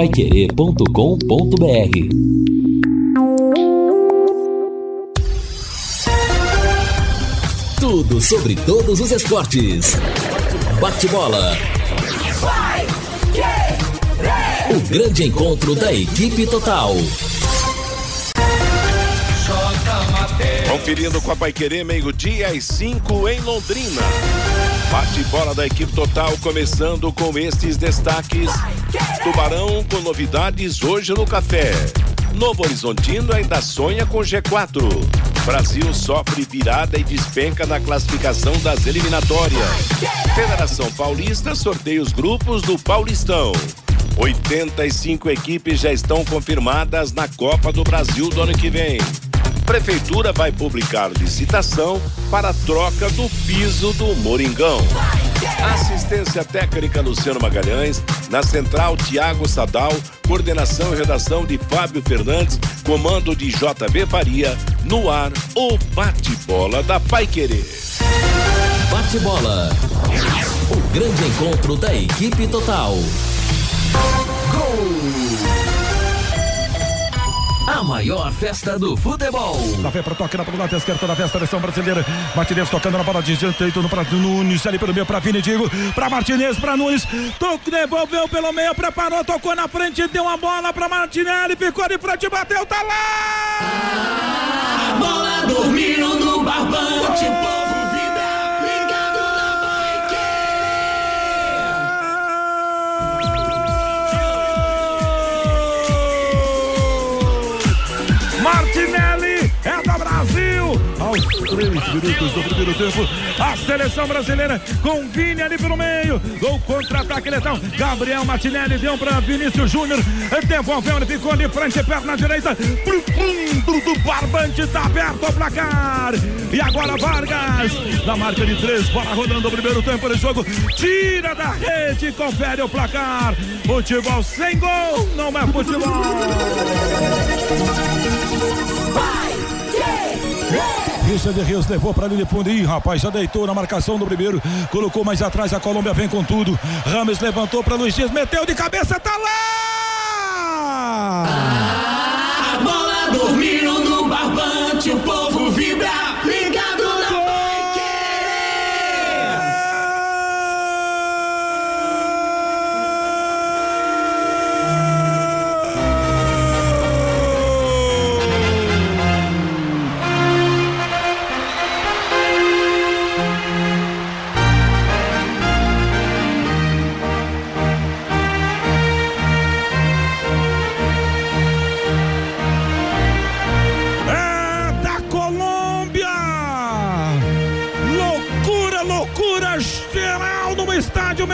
paiquerê.com.br Tudo sobre todos os esportes. Bate-bola. O grande encontro da equipe total. Conferindo com a Paiquerê, meio-dia às 5 em Londrina. Bate-bola da equipe total, começando com estes destaques. Tubarão com novidades hoje no café. Novo Horizontino ainda sonha com G4. Brasil sofre virada e despenca na classificação das eliminatórias. Federação Paulista sorteia os grupos do Paulistão. 85 equipes já estão confirmadas na Copa do Brasil do ano que vem. Prefeitura vai publicar licitação para a troca do piso do Moringão. Assistência técnica Luciano Magalhães, na central Tiago Sadal, coordenação e redação de Fábio Fernandes, comando de JB Faria, no ar o bate-bola da Paiquerê. Bate-bola. O grande encontro da equipe total. A maior festa do futebol. Café para toque na ponta esquerda da festa seleção brasileira. Martinez tocando na bola de direito para Nunes, ali pelo meio para Vini Digo, para Martinez, para Nunes. Toco, devolveu pelo meio, preparou, tocou na frente, deu uma bola para Martinelli, ficou de frente, bateu, tá lá! A bola dormiu no barbante, povo Martinelli é da Brasil. Aos três minutos do primeiro tempo, a seleção brasileira com Vini ali pelo meio. Gol contra-ataque letal. Gabriel Martinelli deu para Vinícius Júnior. Devolveu, ele ficou ali frente, perna direita. Pro fundo do barbante, tá aberto o placar. E agora Vargas, na marca de três, bola rodando o primeiro tempo do jogo. Tira da rede, confere o placar. Futebol sem gol, não é futebol. Richard Rios levou para linha de fundo. Ih, rapaz, já deitou na marcação do primeiro. Colocou mais atrás. A Colômbia vem com tudo. Rames levantou para Luiz Dias. Meteu de cabeça. Tá lá! A bola dormiu no barbante, o povo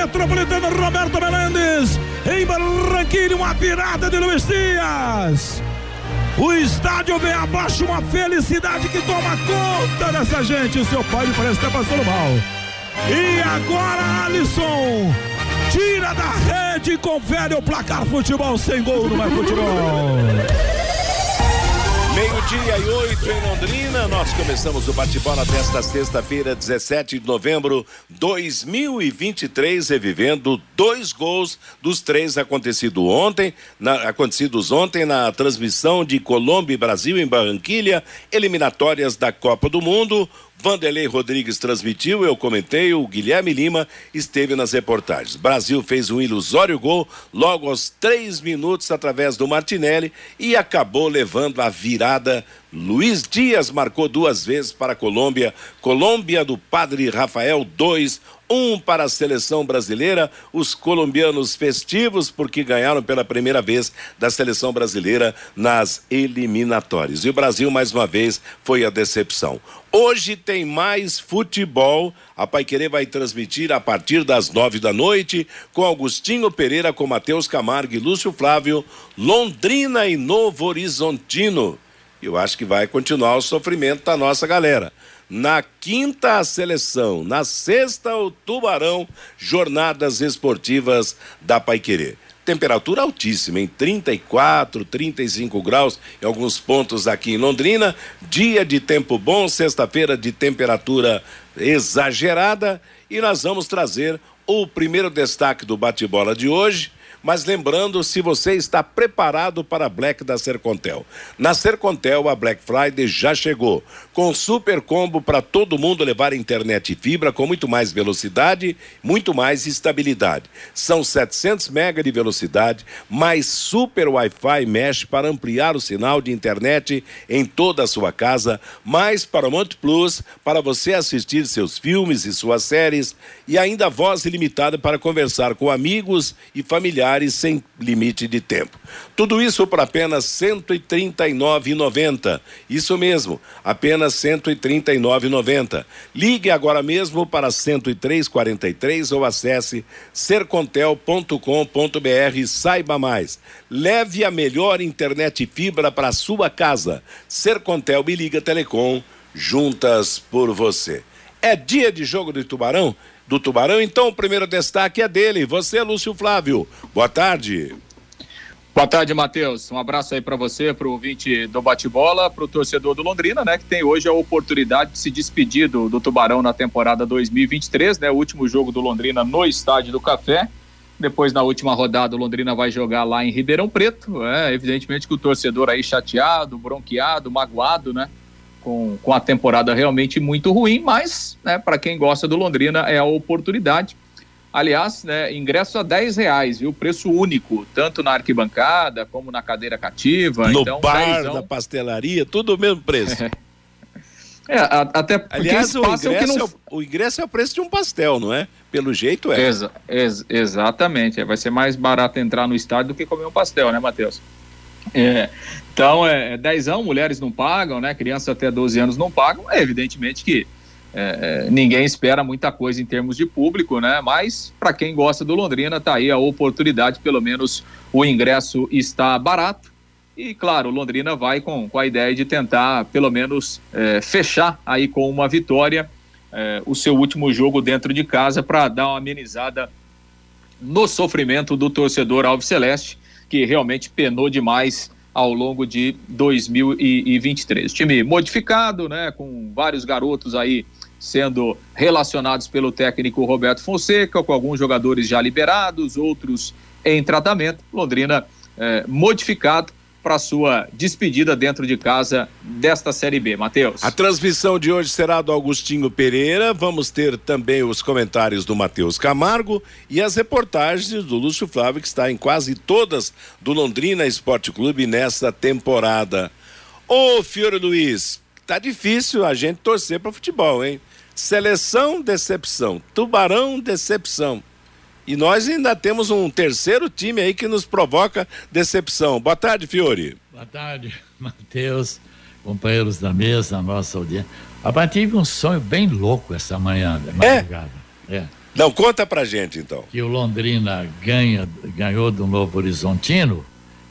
metropolitano Roberto Melendes. Em Barranquilha, uma virada de Luiz Dias. O estádio vem abaixo, uma felicidade que toma conta dessa gente. O seu pai me parece estar passando mal. E agora, Alisson. Tira da rede e confere o placar. Futebol sem gol não é futebol. Meio-dia e oito em Londrina, nós começamos o bate-bola desta sexta-feira, 17 de novembro 2023, revivendo dois gols dos três acontecido ontem, na- acontecidos ontem na transmissão de Colômbia e Brasil em Barranquilha, eliminatórias da Copa do Mundo. Vanderlei Rodrigues transmitiu, eu comentei, o Guilherme Lima esteve nas reportagens. Brasil fez um ilusório gol logo aos três minutos através do Martinelli e acabou levando a virada. Luiz Dias marcou duas vezes para a Colômbia. Colômbia do Padre Rafael 2, um para a seleção brasileira. Os colombianos festivos porque ganharam pela primeira vez da seleção brasileira nas eliminatórias. E o Brasil mais uma vez foi a decepção. Hoje tem mais futebol. A Paiquerê vai transmitir a partir das nove da noite com Augustinho Pereira, com Matheus Camargo e Lúcio Flávio, Londrina e Novo Horizontino. Eu acho que vai continuar o sofrimento da nossa galera. Na quinta, a seleção. Na sexta, o Tubarão. Jornadas esportivas da Paiquerê. Temperatura altíssima, em 34, 35 graus em alguns pontos aqui em Londrina. Dia de tempo bom, sexta-feira de temperatura exagerada. E nós vamos trazer o primeiro destaque do bate-bola de hoje. Mas lembrando, se você está preparado para a Black da Sercontel. Na Sercontel, a Black Friday já chegou, com super combo para todo mundo levar internet e fibra com muito mais velocidade, muito mais estabilidade. São 700 mega de velocidade, mais super Wi-Fi mesh para ampliar o sinal de internet em toda a sua casa, mais Paramount Plus para você assistir seus filmes e suas séries e ainda voz ilimitada para conversar com amigos e familiares sem limite de tempo. Tudo isso por apenas R$ 139,90. Isso mesmo, apenas R$ 139,90. Ligue agora mesmo para 10343 ou acesse sercontel.com.br e saiba mais. Leve a melhor internet fibra para sua casa. Sercontel e Liga Telecom, juntas por você. É dia de jogo de Tubarão? do Tubarão. Então, o primeiro destaque é dele. Você, Lúcio Flávio. Boa tarde. Boa tarde, Matheus. Um abraço aí para você, para o ouvinte do bate-bola, para o torcedor do Londrina, né, que tem hoje a oportunidade de se despedir do, do Tubarão na temporada 2023, né, o último jogo do Londrina no Estádio do Café. Depois, na última rodada, o Londrina vai jogar lá em Ribeirão Preto. É, evidentemente que o torcedor aí chateado, bronqueado, magoado, né? com, com a temporada realmente muito ruim, mas né, para quem gosta do Londrina é a oportunidade. Aliás, né, ingresso a 10 reais, viu? Preço único, tanto na arquibancada como na cadeira cativa. No então, bar, dezão... na pastelaria, tudo o mesmo preço. É, a, até porque Aliás, o ingresso, é o, não... é o, o ingresso, é o, preço de um pastel, não é? Pelo jeito é. Exa ex exatamente. Vai ser mais barato entrar no estádio do que comer um pastel, né, Matheus? É, então, é, é dezão, mulheres não pagam, né? Crianças até 12 anos não pagam. É evidentemente que é, é, ninguém espera muita coisa em termos de público, né? Mas para quem gosta do Londrina, tá aí a oportunidade, pelo menos o ingresso está barato. E claro, Londrina vai com, com a ideia de tentar, pelo menos, é, fechar aí com uma vitória é, o seu último jogo dentro de casa para dar uma amenizada no sofrimento do torcedor Alves Celeste que realmente penou demais ao longo de 2023. Time modificado, né, com vários garotos aí sendo relacionados pelo técnico Roberto Fonseca, com alguns jogadores já liberados, outros em tratamento. Londrina eh, modificado para sua despedida dentro de casa desta Série B. Matheus. A transmissão de hoje será do Augustinho Pereira. Vamos ter também os comentários do Matheus Camargo e as reportagens do Lúcio Flávio, que está em quase todas do Londrina Esporte Clube nesta temporada. Ô, Fiore Luiz, tá difícil a gente torcer para futebol, hein? Seleção, decepção. Tubarão, decepção. E nós ainda temos um terceiro time aí que nos provoca decepção. Boa tarde, Fiore. Boa tarde, Matheus, companheiros da mesa, nossa audiência. Rapaz, tive um sonho bem louco essa manhã, madrugada. É? é. Não, conta pra gente então. Que o Londrina ganha, ganhou do Novo Horizontino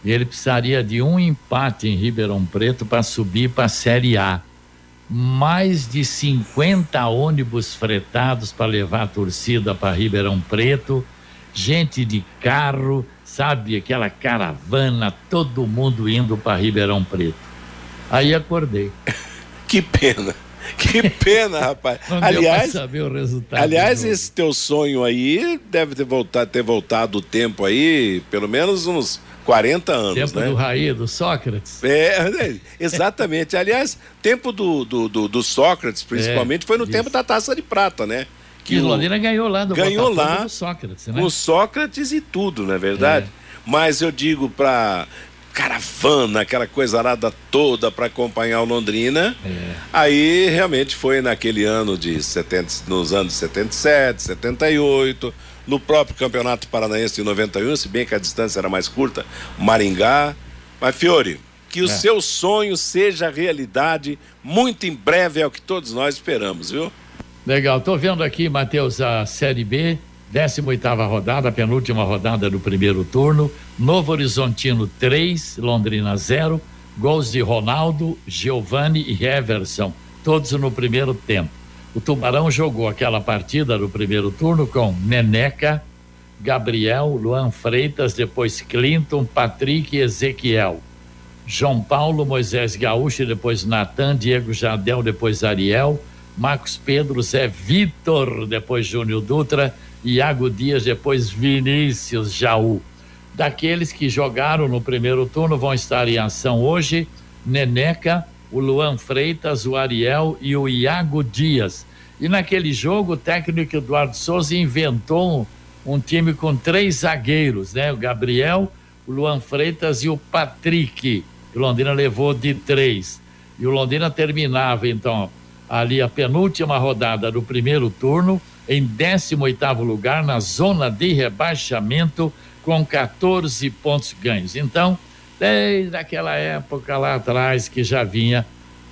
e ele precisaria de um empate em Ribeirão Preto para subir para a Série A. Mais de 50 ônibus fretados para levar a torcida para Ribeirão Preto gente de carro, sabe, aquela caravana, todo mundo indo para Ribeirão Preto. Aí acordei. que pena. Que pena, rapaz. Não aliás, saber o resultado aliás, esse teu sonho aí deve ter voltado, ter voltado o tempo aí, pelo menos uns 40 anos, tempo né? do Raí, do Sócrates. É, é exatamente. aliás, tempo do, do, do, do Sócrates, principalmente, é, foi no isso. tempo da Taça de Prata, né? que o Londrina ganhou lá do ganhou lá do Sócrates, né? O Sócrates e tudo, não é verdade? É. Mas eu digo para caravana, aquela coisa arada toda para acompanhar o Londrina. É. Aí realmente foi naquele ano de 70, nos anos 77, 78, no próprio Campeonato Paranaense de 91, se bem que a distância era mais curta, Maringá. Mas Fiore, que o é. seu sonho seja realidade muito em breve é o que todos nós esperamos, viu? Legal, tô vendo aqui, Matheus, a Série B, 18 rodada, penúltima rodada do primeiro turno. Novo Horizontino 3, Londrina 0. Gols de Ronaldo, Giovanni e Everson, todos no primeiro tempo. O Tubarão jogou aquela partida no primeiro turno com Neneca, Gabriel, Luan Freitas, depois Clinton, Patrick e Ezequiel. João Paulo, Moisés Gaúcho, depois Natan, Diego Jadel, depois Ariel. Marcos Pedro, Zé Vitor, depois Júnior Dutra, Iago Dias, depois Vinícius Jaú. daqueles que jogaram no primeiro turno vão estar em ação hoje: Neneca, o Luan Freitas, o Ariel e o Iago Dias. E naquele jogo, o técnico Eduardo Souza inventou um, um time com três zagueiros, né? O Gabriel, o Luan Freitas e o Patrick. O Londrina levou de três. E o Londrina terminava, então, ali a penúltima rodada do primeiro turno, em 18 lugar, na zona de rebaixamento, com 14 pontos ganhos. Então, desde aquela época lá atrás que já vinha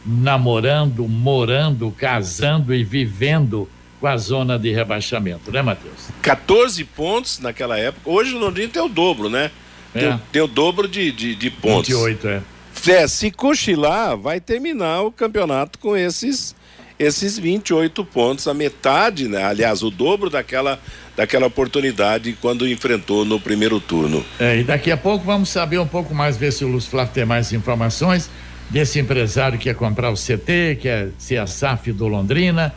namorando, morando, casando e vivendo com a zona de rebaixamento, né, Matheus? 14 pontos naquela época. Hoje o Londrina tem o dobro, né? É. Tem, tem, o dobro de, de, de pontos. 28, é. É, se cochilar, vai terminar o campeonato com esses esses 28 pontos, a metade, né? aliás, o dobro daquela, daquela oportunidade quando enfrentou no primeiro turno. É, e daqui a pouco vamos saber um pouco mais, ver se o Luz Flávio tem mais informações desse empresário que quer comprar o CT, que é ser a SAF do Londrina.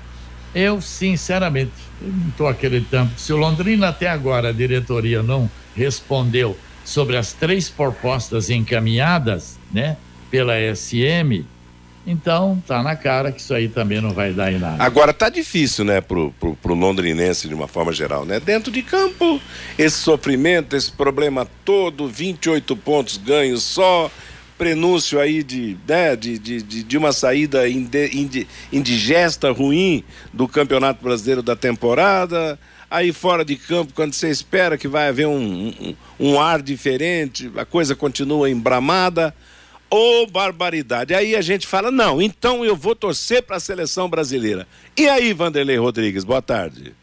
Eu, sinceramente, não estou acreditando. Se o Londrina até agora, a diretoria não respondeu sobre as três propostas encaminhadas, né, pela SM, então tá na cara que isso aí também não vai dar em nada. Agora tá difícil, né, pro, pro, pro londrinense de uma forma geral, né? Dentro de campo, esse sofrimento, esse problema todo, 28 pontos ganhos só, prenúncio aí de, né, de, de, de, de uma saída indi, indigesta, ruim do Campeonato Brasileiro da temporada. Aí fora de campo, quando você espera que vai haver um, um, um ar diferente, a coisa continua embramada. Ô oh, barbaridade. Aí a gente fala: não, então eu vou torcer para a seleção brasileira. E aí, Vanderlei Rodrigues, boa tarde.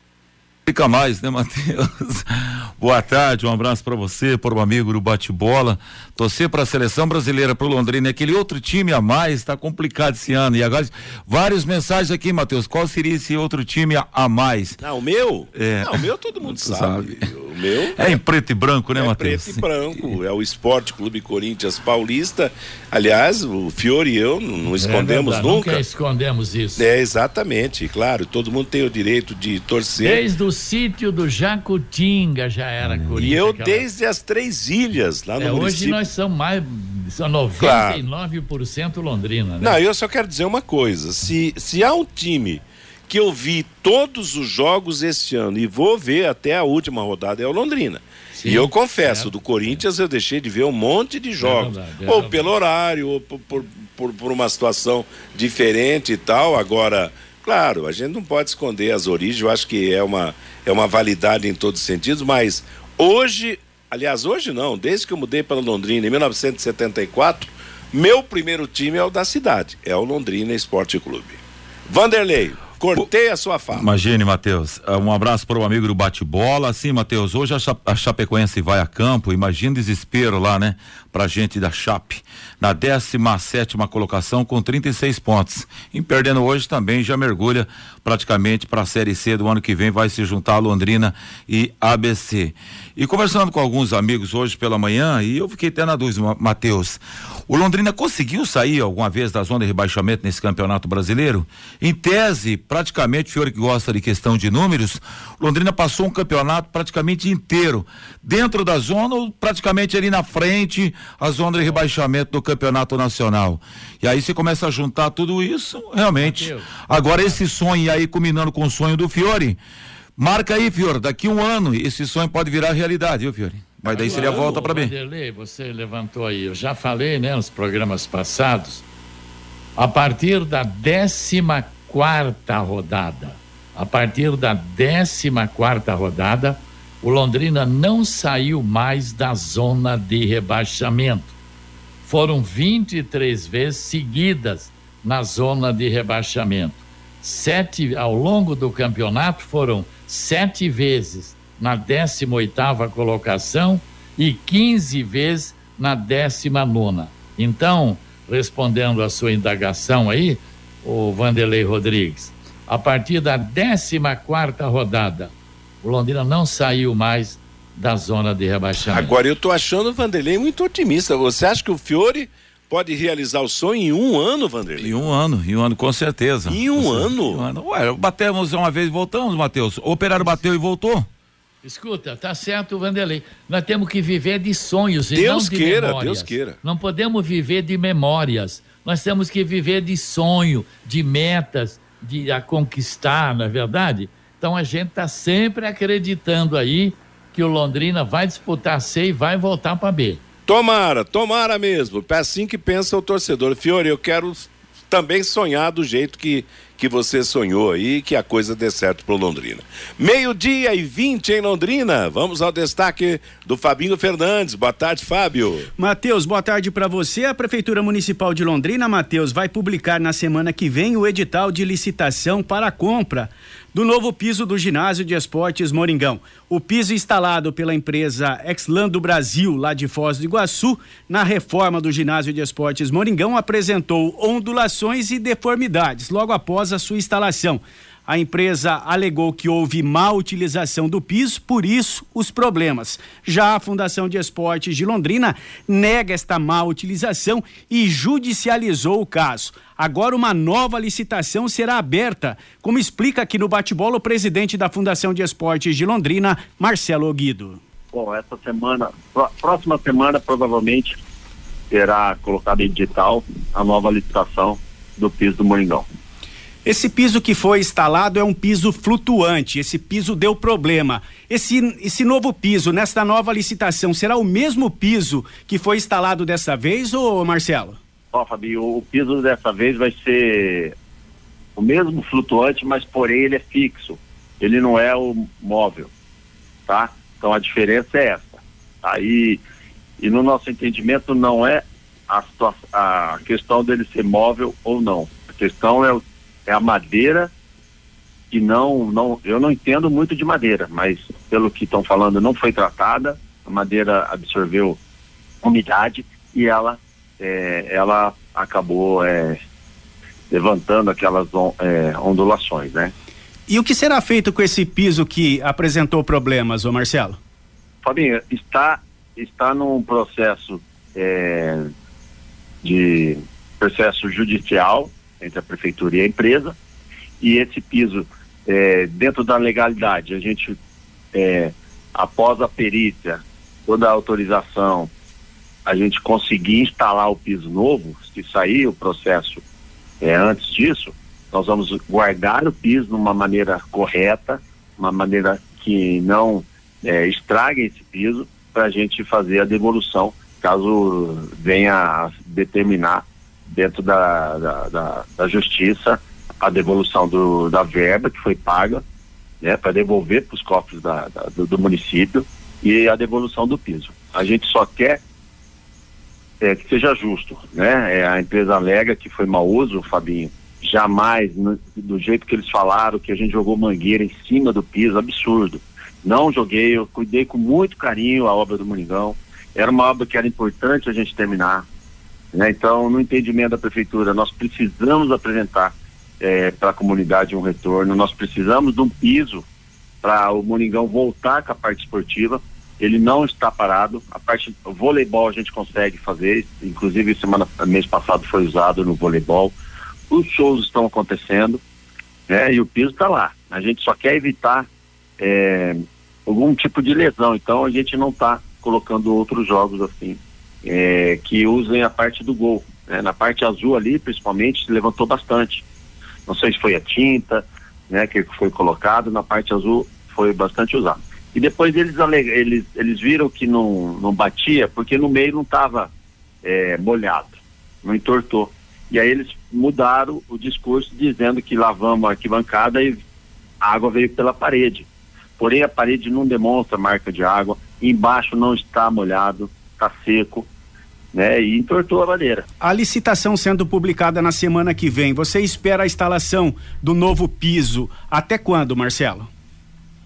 Fica mais, né, Matheus? Boa tarde, um abraço para você, para o amigo do bate-bola. Torcer para a seleção brasileira, para o Londrina, aquele outro time a mais, está complicado esse ano. E agora, várias mensagens aqui, Matheus. Qual seria esse outro time a, a mais? Não, o meu? É. Não, o meu todo mundo sabe. sabe. O meu. É em preto e branco, né, é Matheus? Preto e branco. É o Esporte Clube Corinthians Paulista. Aliás, o Fiore e eu não é escondemos é nunca. Nunca escondemos isso. É, exatamente, claro. Todo mundo tem o direito de torcer. Desde o sítio do Jacutinga já era hum. Corinthians. E eu aquela... desde as Três Ilhas, lá no é, município. Hoje nós somos mais, são 99% claro. Londrina, né? Não, eu só quero dizer uma coisa, se, se há um time que eu vi todos os jogos este ano e vou ver até a última rodada é o Londrina. Sim, e eu confesso, do Corinthians eu deixei de ver um monte de jogos. É verdade, é ou pelo horário, ou por, por, por uma situação diferente e tal. Agora, Claro, a gente não pode esconder as origens, eu acho que é uma, é uma validade em todos os sentidos, mas hoje, aliás, hoje não, desde que eu mudei para Londrina em 1974, meu primeiro time é o da cidade, é o Londrina Esporte Clube. Vanderlei, Cortei a sua fala. Imagine, Matheus. Ah, um abraço para o amigo do bate-bola. Sim, Matheus, hoje a, Chapecoense vai a campo. Imagina desespero lá, né? Pra gente da Chape. Na 17 colocação com 36 pontos. E perdendo hoje também já mergulha praticamente para a Série C do ano que vem. Vai se juntar a Londrina e ABC. E conversando com alguns amigos hoje pela manhã, e eu fiquei até na dúvida, Matheus. O Londrina conseguiu sair alguma vez da zona de rebaixamento nesse campeonato brasileiro? Em tese, praticamente, o senhor que gosta de questão de números, Londrina passou um campeonato praticamente inteiro dentro da zona ou praticamente ali na frente, a zona de rebaixamento do campeonato nacional. E aí você começa a juntar tudo isso, realmente. Agora esse sonho aí combinando com o sonho do Fiore, marca aí, Fiore, daqui um ano esse sonho pode virar realidade, viu, Fiore? Mas daí seria volta para mim. Você levantou aí, eu já falei, né, nos programas passados, a partir da 14 quarta rodada, a partir da 14 quarta rodada, o Londrina não saiu mais da zona de rebaixamento. Foram 23 vezes seguidas na zona de rebaixamento. Sete ao longo do campeonato foram sete vezes na 18ª colocação e 15 vezes na 19 Então, respondendo a sua indagação aí, o Vanderlei Rodrigues, a partir da 14 rodada, o Londrina não saiu mais da zona de rebaixamento. Agora eu estou achando o Vanderlei muito otimista. Você acha que o Fiore pode realizar o sonho em um ano, Vanderlei? Em um ano, em um ano, com certeza. Em um, ano? Em um ano? Ué, batemos uma vez e voltamos, Matheus. O operário bateu e voltou. Escuta, tá certo, Vanderlei. Nós temos que viver de sonhos e Deus não de queira, memórias. Deus queira. Não podemos viver de memórias. Nós temos que viver de sonho, de metas, de a conquistar, não é verdade? Então a gente está sempre acreditando aí que o Londrina vai disputar C e vai voltar para B. Tomara, tomara mesmo. É assim que pensa o torcedor. Fiore, eu quero também sonhar do jeito que, que você sonhou aí, que a coisa dê certo pro Londrina. Meio-dia e 20 em Londrina. Vamos ao destaque do Fabinho Fernandes. Boa tarde, Fábio. Matheus, boa tarde para você. A Prefeitura Municipal de Londrina, Matheus, vai publicar na semana que vem o edital de licitação para a compra do novo piso do ginásio de esportes Moringão. O piso instalado pela empresa Exlan do Brasil, lá de Foz do Iguaçu, na reforma do ginásio de esportes Moringão, apresentou ondulações e deformidades logo após a sua instalação. A empresa alegou que houve má utilização do piso, por isso os problemas. Já a Fundação de Esportes de Londrina nega esta má utilização e judicializou o caso. Agora uma nova licitação será aberta, como explica aqui no bate-bola o presidente da Fundação de Esportes de Londrina, Marcelo Guido. Bom, essa semana, pró- próxima semana provavelmente será colocada em digital a nova licitação do piso do Moringão. Esse piso que foi instalado é um piso flutuante. Esse piso deu problema. Esse, esse novo piso, nesta nova licitação, será o mesmo piso que foi instalado dessa vez, ô Marcelo? Ó, Fabinho, o piso dessa vez vai ser o mesmo flutuante, mas porém ele é fixo. Ele não é o móvel, tá? Então a diferença é essa. Aí, e no nosso entendimento não é a, a questão dele ser móvel ou não. A questão é, o- é a madeira que não, não, eu não entendo muito de madeira, mas pelo que estão falando não foi tratada, a madeira absorveu umidade e ela é, ela acabou é, levantando aquelas on- é, ondulações, né? E o que será feito com esse piso que apresentou problemas, ô Marcelo? Fabinho, está está num processo é, de processo judicial entre a prefeitura e a empresa. E esse piso é, dentro da legalidade a gente é, após a perícia toda a autorização a gente conseguir instalar o piso novo se sair o processo é, antes disso nós vamos guardar o piso de uma maneira correta uma maneira que não é, estrague esse piso para a gente fazer a devolução caso venha a determinar dentro da, da, da, da justiça a devolução do, da verba que foi paga né, para devolver para os cofres da, da- do, do município e a devolução do piso. A gente só quer é, que seja justo, né? É, a empresa alega que foi mau uso, Fabinho. Jamais, no- do jeito que eles falaram, que a gente jogou mangueira em cima do piso, absurdo. Não joguei, eu cuidei com muito carinho a obra do Moringão. Era uma obra que era importante a gente terminar. Né? Então, no entendimento da prefeitura, nós precisamos apresentar para a comunidade um retorno, nós precisamos de um piso para o Moringão voltar com a parte esportiva. Ele não está parado. A parte o voleibol a gente consegue fazer, inclusive semana mês passado foi usado no voleibol. Os shows estão acontecendo, né? E o piso está lá. A gente só quer evitar é, algum tipo de lesão. Então a gente não está colocando outros jogos assim é, que usem a parte do gol. né? Na parte azul ali, principalmente, se levantou bastante. Não sei se foi a tinta, né, que foi colocado. Na parte azul foi bastante usado. E depois eles eles eles viram que não não batia porque no meio não estava molhado, não entortou. E aí eles mudaram o discurso dizendo que lavamos a arquibancada e a água veio pela parede. Porém a parede não demonstra marca de água, embaixo não está molhado, está seco, né? E entortou a madeira. A licitação sendo publicada na semana que vem, você espera a instalação do novo piso até quando, Marcelo?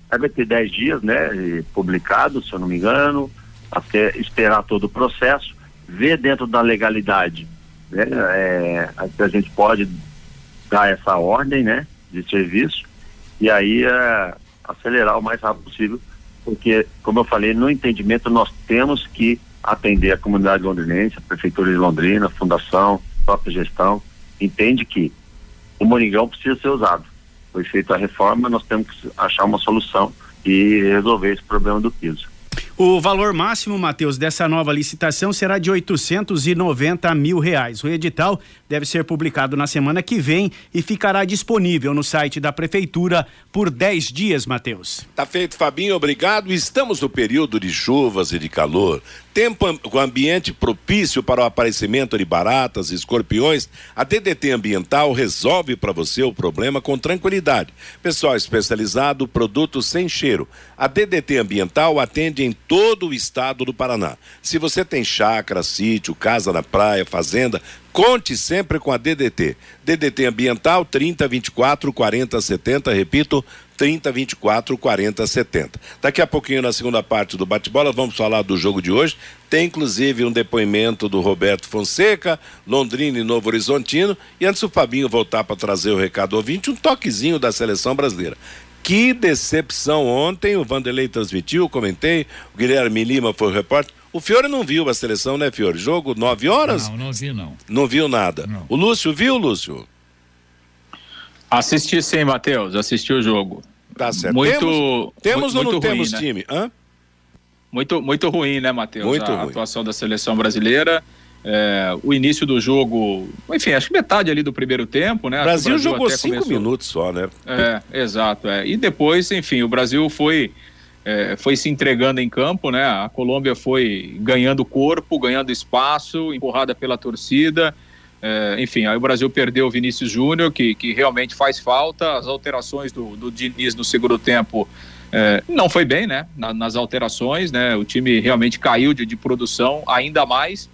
Vai ter 10 dias, né? Publicado, se eu não me engano, até esperar todo o processo, ver dentro da legalidade, né? É, a a gente pode dar essa ordem, né? De serviço e aí é, acelerar o mais rápido possível, porque, como eu falei, no entendimento nós temos que atender a comunidade londrinense, a Prefeitura de Londrina, a Fundação, a própria gestão, entende que o Moringão precisa ser usado. Foi feita a reforma, nós temos que achar uma solução e resolver esse problema do piso. O valor máximo, Matheus, dessa nova licitação será de 890 mil reais. O edital deve ser publicado na semana que vem e ficará disponível no site da Prefeitura por 10 dias, Matheus. Tá feito, Fabinho, obrigado. Estamos no período de chuvas e de calor. Tempo com ambiente propício para o aparecimento de baratas e escorpiões, a DDT Ambiental resolve para você o problema com tranquilidade. Pessoal especializado, produtos sem cheiro. A DDT Ambiental atende em todo o estado do Paraná. Se você tem chácara, sítio, casa na praia, fazenda, Conte sempre com a DDT. DDT Ambiental 30 24 40 70, repito, 30 24 40 70. Daqui a pouquinho na segunda parte do bate-bola vamos falar do jogo de hoje. Tem inclusive um depoimento do Roberto Fonseca, Londrina e Novo Horizontino, e antes o Fabinho voltar para trazer o recado ouvinte, um toquezinho da seleção brasileira. Que decepção ontem, o Vanderlei transmitiu, comentei, o Guilherme Lima foi o repórter. O Fiore não viu a seleção, né, Fiore? Jogo nove horas? Não, não vi não. Não viu nada. Não. O Lúcio viu, Lúcio? Assisti sim, Matheus, assisti o jogo. Tá certo. Muito, temos temos muito ou não ruim, temos né? time? Hã? Muito, muito ruim, né, Matheus? Muito a ruim. atuação da seleção brasileira. É, o início do jogo, enfim, acho que metade ali do primeiro tempo, né? O Acho que Brasil jogou cinco começou- minutos só, né? É, exato. É. E depois, enfim, o Brasil foi, é, foi se entregando em campo, né? A Colômbia foi ganhando corpo, ganhando espaço, empurrada pela torcida. É, enfim, aí o Brasil perdeu o Vinícius Júnior, que, que realmente faz falta. As alterações do, do Diniz no segundo tempo é, não foi bem, né? Na- nas alterações, né? O time realmente caiu de, de produção ainda mais.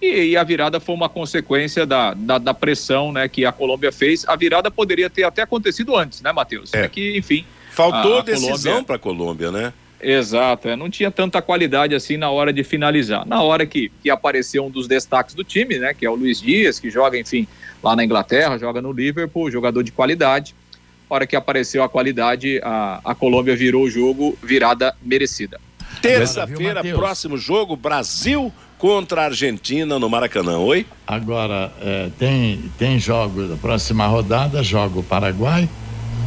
E, e a virada foi uma consequência da, da, da pressão né, que a Colômbia fez. A virada poderia ter até acontecido antes, né, Matheus? É. É que, enfim. Faltou a- a decisão Colômbia- para a Colômbia, né? Exato, é, não tinha tanta qualidade assim na hora de finalizar. Na hora que, que apareceu um dos destaques do time, né, que é o Luiz Dias, que joga, enfim, lá na Inglaterra, joga no Liverpool, jogador de qualidade. Na hora que apareceu a qualidade, a, a Colômbia virou o jogo, virada merecida. Terça-feira, próximo jogo, Brasil contra a Argentina no Maracanã. Oi? Agora, eh, tem, tem jogos da próxima rodada, joga o Paraguai,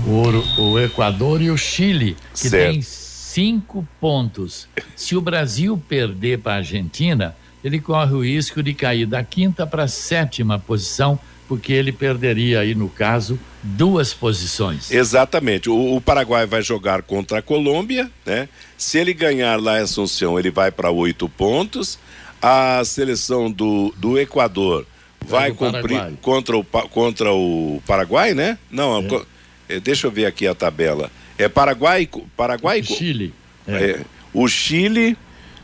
o, o Equador e o Chile, que Certo. tem cinco pontos. Se o Brasil perder para a Argentina, ele corre o risco de cair da quinta para a sétima posição, porque ele perderia aí, no caso, duas posições. Exatamente. O, o Paraguai vai jogar contra a Colômbia, né? Se ele ganhar lá em Assunção, ele vai para oito pontos. A seleção do, do Equador vai o cumprir contra o, contra o Paraguai, né? Não, co- eh, deixa eu ver aqui a tabela. É Paraguai, e Paraguai Chile. É. É, o Chile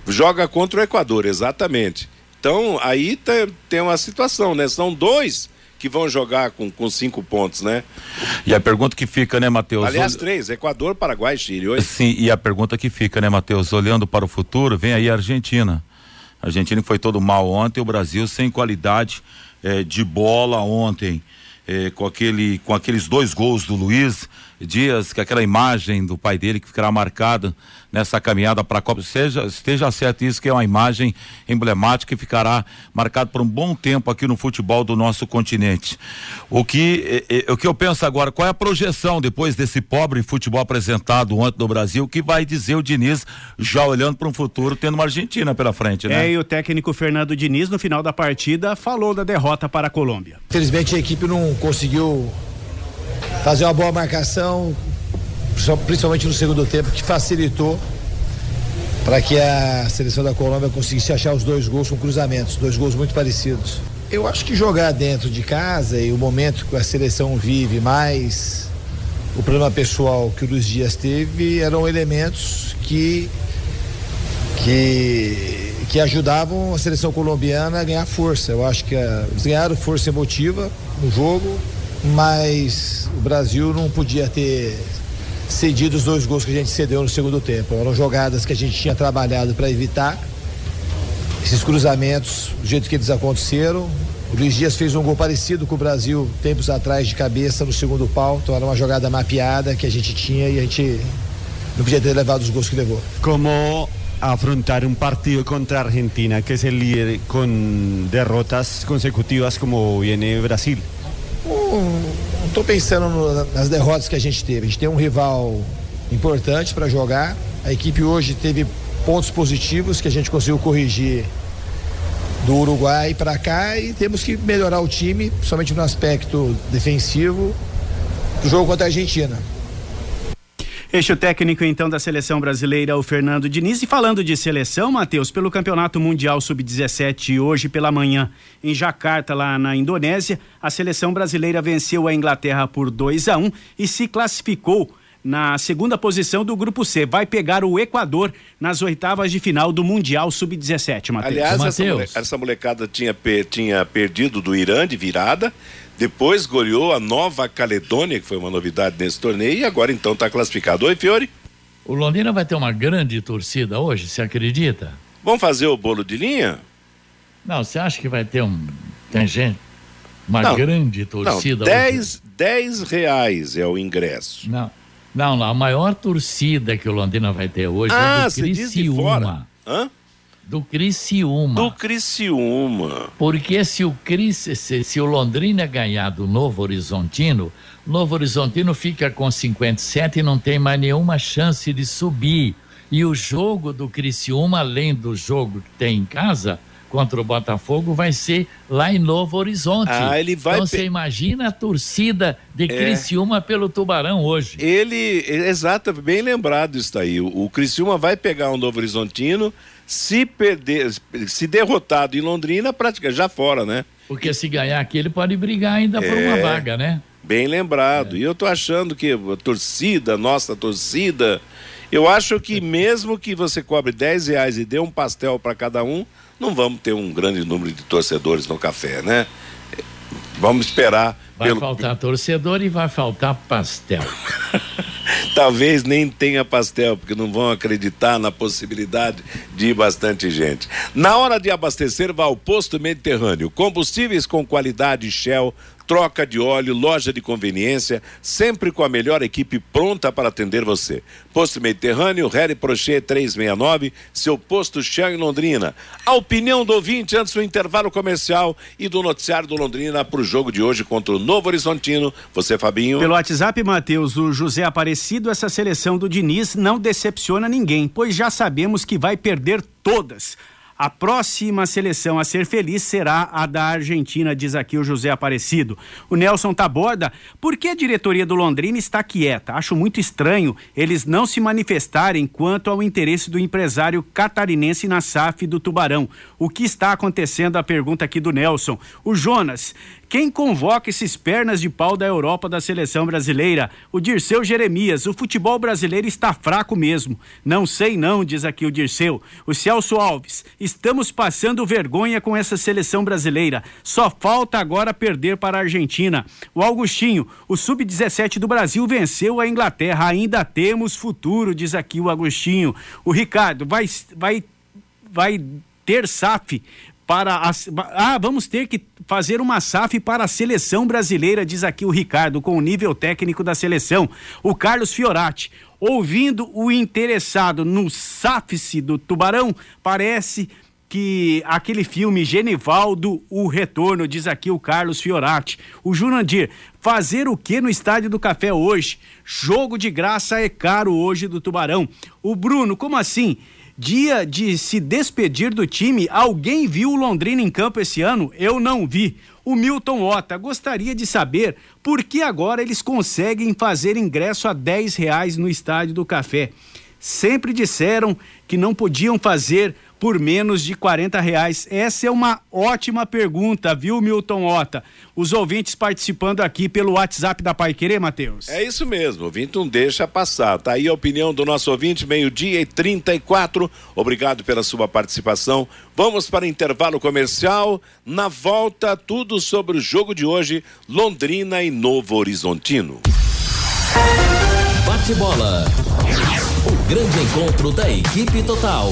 joga contra o Equador, exatamente. Então, aí tem, tem uma situação, né? São dois que vão jogar com, com cinco pontos, né? E a pergunta que fica, né, Matheus? Aliás, três: Equador, Paraguai e Chile. Oi? Sim, e a pergunta que fica, né, Matheus? Olhando para o futuro, vem aí a Argentina. A Argentina foi todo mal ontem, o Brasil sem qualidade eh, de bola ontem. eh, com, aquele, com aqueles dois gols do Luiz Dias, que aquela imagem do pai dele que ficará marcada nessa caminhada para a Copa. Seja, esteja certo isso, que é uma imagem emblemática e ficará marcado por um bom tempo aqui no futebol do nosso continente. O que, eh, eh, o que eu penso agora, qual é a projeção depois desse pobre futebol apresentado ontem no Brasil, que vai dizer o Diniz já olhando para um futuro tendo uma Argentina pela frente, né? É, e o técnico Fernando Diniz, no final da partida, falou da derrota para a Colômbia. Infelizmente a equipe não conseguiu fazer uma boa marcação, principalmente no segundo tempo, que facilitou para que a seleção da Colômbia conseguisse achar os dois gols com cruzamentos, dois gols muito parecidos. Eu acho que jogar dentro de casa e o momento que a seleção vive, mais o problema pessoal que o Luiz Dias teve, eram elementos que que, que ajudavam a seleção colombiana a ganhar força. Eu acho que a, eles ganharam força emotiva no jogo, mas o Brasil não podia ter cedido os dois gols que a gente cedeu no segundo tempo. Eram jogadas que a gente tinha trabalhado para evitar. Esses cruzamentos, do jeito que eles aconteceram. O Luiz Dias fez um gol parecido com o Brasil tempos atrás de cabeça no segundo pau. Então era uma jogada mapeada que a gente tinha e a gente não podia ter levado os gols que levou. cómo afrontar un partido contra Argentina, que es el líder derrotas consecutivas como viene Brasil. Não estou pensando no- nas derrotas que a gente teve. A gente tem um rival importantes para jogar. A equipe hoje teve pontos positivos que a gente conseguiu corrigir do Uruguai para cá e temos que melhorar o time, somente no aspecto defensivo, do jogo contra a Argentina. Este é o técnico então da seleção brasileira, o Fernando Diniz. E falando de seleção, Matheus, pelo Campeonato Mundial Sub-17 hoje pela manhã em Jacarta, lá na Indonésia, a seleção brasileira venceu a Inglaterra por 2 a 1 e se classificou na segunda posição do grupo C. Vai pegar o Equador nas oitavas de final do Mundial Sub-17, Matheus. Aliás, essa, mole, essa, molecada tinha, tinha perdido do Irã de virada depois goleou a Nova Caledônia, que foi uma novidade nesse torneio, e agora então está classificado. Oi, Fiore. O Londrina vai ter uma grande torcida hoje, você acredita? Vamos fazer o bolo de linha? Não, você acha que vai ter um. Tem gente? Uma não, grande torcida. Não, 10, 10 reais é o ingresso. Não, não, a maior torcida que o Londrina vai ter hoje ah, é do Criciúma. Diz de fora. Hã? Do Criciúma. Do Criciúma. Porque se o, Cris, se, se o Londrina ganhar do Novo Horizontino, Novo Horizontino fica com 57 e não tem mais nenhuma chance de subir. E o jogo do Criciúma, além do jogo que tem em casa, contra o Botafogo vai ser lá em Novo Horizonte. Ah, ele vai então você imagina a torcida de é. Criciúma pelo Tubarão hoje. Ele, exato, bem lembrado isso aí. O, o Criciúma vai pegar o Novo Horizontino, se perder, se derrotado em Londrina, praticamente já fora, né? Porque se ganhar aqui, ele pode brigar ainda é, por uma é. vaga, né? Bem lembrado. É. E eu tô achando que a torcida, nossa torcida, eu acho que mesmo que você cobre 10 reais e dê um pastel para cada um, não vamos ter um grande número de torcedores no café, né? Vamos esperar. Vai pelo... faltar torcedor e vai faltar pastel. Talvez nem tenha pastel, porque não vão acreditar na possibilidade de ir bastante gente. Na hora de abastecer, vá ao Posto Mediterrâneo. Combustíveis com qualidade Shell troca de óleo, loja de conveniência, sempre com a melhor equipe pronta para atender você. Posto Mediterrâneo, Harry Prochet 369, seu posto Shell em Londrina. A opinião do ouvinte antes do intervalo comercial e do noticiário do Londrina para o jogo de hoje contra o Novo Horizontino. Você, Fabinho? Pelo WhatsApp, Matheus, o José Aparecido, essa seleção do Diniz não decepciona ninguém, pois já sabemos que vai perder todas. A próxima seleção a ser feliz será a da Argentina, diz aqui o José Aparecido. O Nelson Taborda, por que a diretoria do Londrina está quieta? Acho muito estranho eles não se manifestarem quanto ao interesse do empresário catarinense na SAF do Tubarão. O que está acontecendo? A pergunta aqui do Nelson. O Jonas, quem convoca esses pernas de pau da Europa da seleção brasileira? O Dirceu Jeremias. O futebol brasileiro está fraco mesmo. Não sei não, diz aqui o Dirceu. O Celso Alves. Estamos passando vergonha com essa seleção brasileira. Só falta agora perder para a Argentina. O Augustinho. O sub-17 do Brasil venceu a Inglaterra. Ainda temos futuro, diz aqui o Agostinho. O Ricardo vai vai vai ter SAF para a, ah, vamos ter que fazer uma SAF para a seleção brasileira, diz aqui o Ricardo, com o nível técnico da seleção. O Carlos Fiorati, ouvindo o interessado no SAF do Tubarão, parece que aquele filme Genivaldo, o retorno, diz aqui o Carlos Fiorati. O Jurandir, fazer o que no Estádio do Café hoje? Jogo de graça é caro hoje do Tubarão. O Bruno, como assim? Dia de se despedir do time, alguém viu o Londrina em campo esse ano? Eu não vi. O Milton Ota gostaria de saber por que agora eles conseguem fazer ingresso a 10 reais no Estádio do Café. Sempre disseram que não podiam fazer por menos de 40 reais? Essa é uma ótima pergunta, viu, Milton Ota? Os ouvintes participando aqui pelo WhatsApp da Pai Querer, Matheus. É isso mesmo, o ouvinte não deixa passar. Tá aí a opinião do nosso ouvinte, meio-dia e 34. Obrigado pela sua participação. Vamos para intervalo comercial. Na volta, tudo sobre o jogo de hoje, Londrina e Novo Horizontino. Bate bola. O grande encontro da equipe total.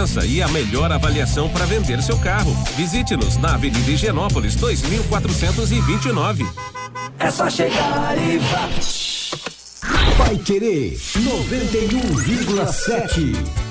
e a melhor avaliação para vender seu carro. Visite-nos na Avenida Higienópolis 2429. É só chegar e Vapt. Vai querer 91,7.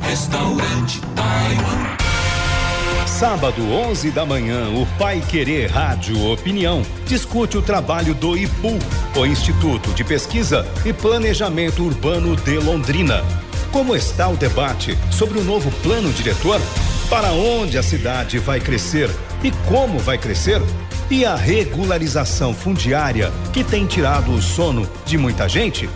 Restaurante Taiwan. Sábado, 11 da manhã, o Pai Querer Rádio Opinião discute o trabalho do IPU, o Instituto de Pesquisa e Planejamento Urbano de Londrina. Como está o debate sobre o novo plano diretor? Para onde a cidade vai crescer e como vai crescer? E a regularização fundiária que tem tirado o sono de muita gente?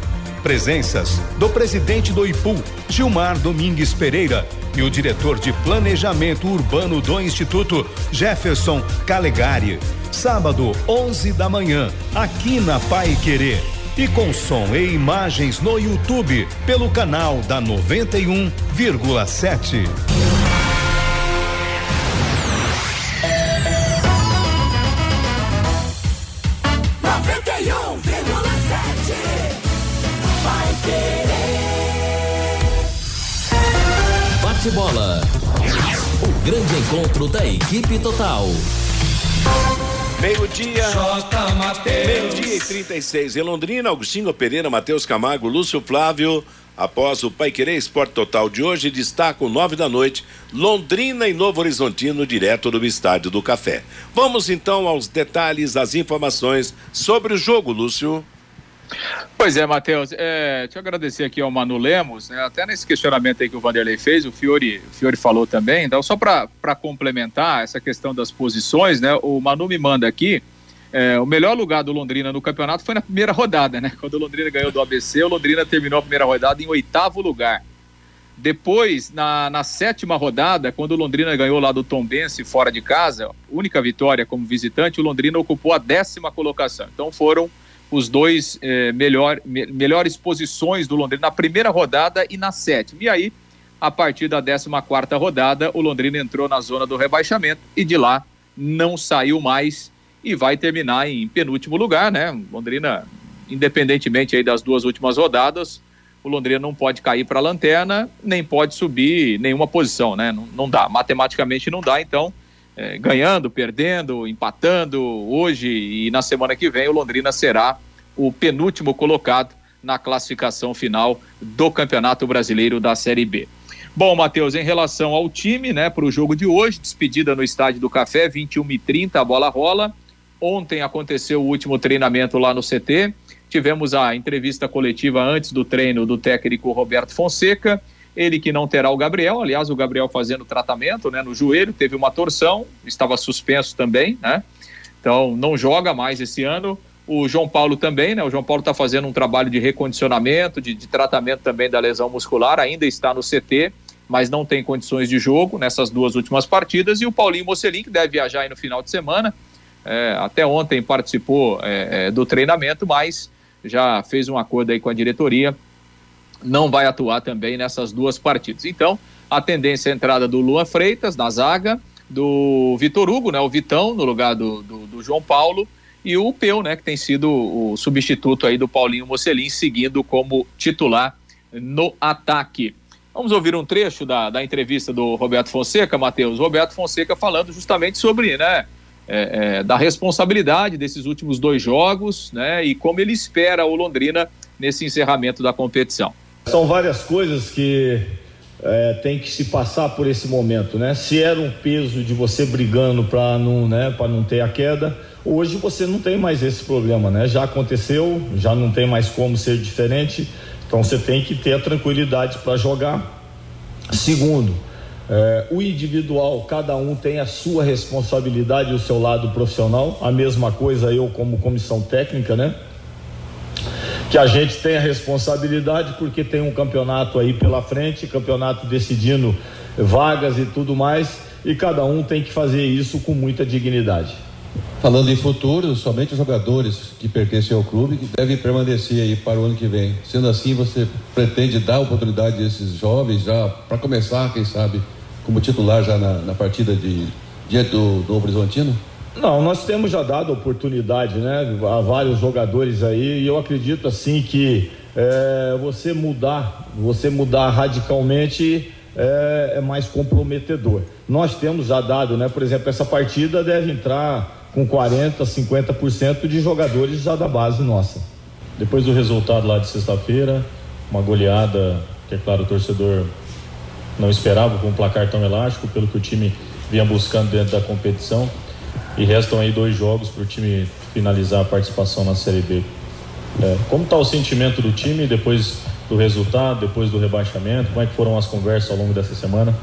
Presenças do presidente do IPU, Gilmar Domingues Pereira, e o diretor de Planejamento Urbano do Instituto, Jefferson Calegari. Sábado, 11 da manhã, aqui na Pai Querer. E com som e imagens no YouTube, pelo canal da 91,7. Bate bola. O grande encontro da equipe total. Meio-dia. Meio-dia e 36. Em Londrina, Augustinho Pereira, Matheus Camargo, Lúcio Flávio. Após o Pai Querer Esporte Total de hoje, destaca o nove da noite, Londrina e Novo Horizontino, direto do Estádio do Café. Vamos então aos detalhes, às informações sobre o jogo, Lúcio. Pois é, Matheus, é, eu agradecer aqui ao Manu Lemos, né, até nesse questionamento aí que o Vanderlei fez, o Fiore, o Fiore falou também, então só para complementar essa questão das posições, né, o Manu me manda aqui, é, o melhor lugar do Londrina no campeonato foi na primeira rodada, né, quando o Londrina ganhou do ABC, o Londrina terminou a primeira rodada em oitavo lugar. Depois, na, na sétima rodada, quando o Londrina ganhou lá do Tombense fora de casa, única vitória como visitante, o Londrina ocupou a décima colocação. Então foram os dois eh, melhor, me, melhores posições do Londrina na primeira rodada e na sétima. E aí, a partir da 14 quarta rodada, o Londrina entrou na zona do rebaixamento e de lá não saiu mais e vai terminar em penúltimo lugar, né? Londrina, independentemente aí das duas últimas rodadas, o Londrina não pode cair para a lanterna, nem pode subir nenhuma posição, né? Não, não dá, matematicamente não dá, então é, ganhando, perdendo, empatando hoje e na semana que vem o Londrina será o penúltimo colocado na classificação final do Campeonato Brasileiro da Série B. Bom, Matheus, em relação ao time, né, para o jogo de hoje, despedida no Estádio do Café, 21 e 30 a bola rola. Ontem aconteceu o último treinamento lá no CT. Tivemos a entrevista coletiva antes do treino do técnico Roberto Fonseca ele que não terá o Gabriel, aliás, o Gabriel fazendo tratamento né, no joelho, teve uma torção, estava suspenso também, né? Então não joga mais esse ano. O João Paulo também, né? O João Paulo está fazendo um trabalho de recondicionamento, de, de, tratamento também da lesão muscular, ainda está no CT, mas não tem condições de jogo nessas duas últimas partidas. E o Paulinho Mocelin, que deve viajar aí no final de semana, é, até ontem participou é, é, do treinamento, mas já fez um acordo aí com a diretoria não vai atuar também nessas duas partidas. Então, a tendência é a entrada do Luan Freitas na zaga, do Vitor Hugo, né, o Vitão, no lugar do, do, do, João Paulo, e o Peu, né, que tem sido o substituto aí do Paulinho Mocelin, seguindo como titular no ataque. Vamos ouvir um trecho da, da entrevista do Roberto Fonseca, Matheus. Roberto Fonseca falando justamente sobre, né, é, é, da responsabilidade desses últimos dois jogos, né, e como ele espera o Londrina nesse encerramento da competição. São várias coisas que é, tem que se passar por esse momento, né? Se era um peso de você brigando para não, né, para não ter a queda, hoje você não tem mais esse problema, né? Já aconteceu, já não tem mais como ser diferente. Então você tem que ter a tranquilidade para jogar. Segundo, é, o individual, cada um tem a sua responsabilidade e o seu lado profissional. A mesma coisa eu como comissão técnica, né? Que a gente tem a responsabilidade porque tem um campeonato aí pela frente, campeonato decidindo vagas e tudo mais, e cada um tem que fazer isso com muita dignidade. Falando em futuro, somente os jogadores que pertencem ao clube devem permanecer aí para o ano que vem. Sendo assim, você pretende dar oportunidade a esses jovens já para começar, quem sabe, como titular já na, na partida de diante do, do Horizontino? Não, nós temos já dado oportunidade, né, a vários jogadores aí, e eu acredito assim que é, você mudar, você mudar radicalmente é, é, mais comprometedor. Nós temos já dado, né, por exemplo, essa partida deve entrar com 40, 50% de jogadores já da base nossa. Depois do resultado lá de sexta-feira, uma goleada que é claro o torcedor não esperava com um placar tão elástico, pelo que o time vinha buscando dentro da competição. E restam aí dois jogos para o time finalizar a participação na Série B. É, como está o sentimento do time depois do resultado, depois do rebaixamento? Como é que foram as conversas ao longo dessa semana?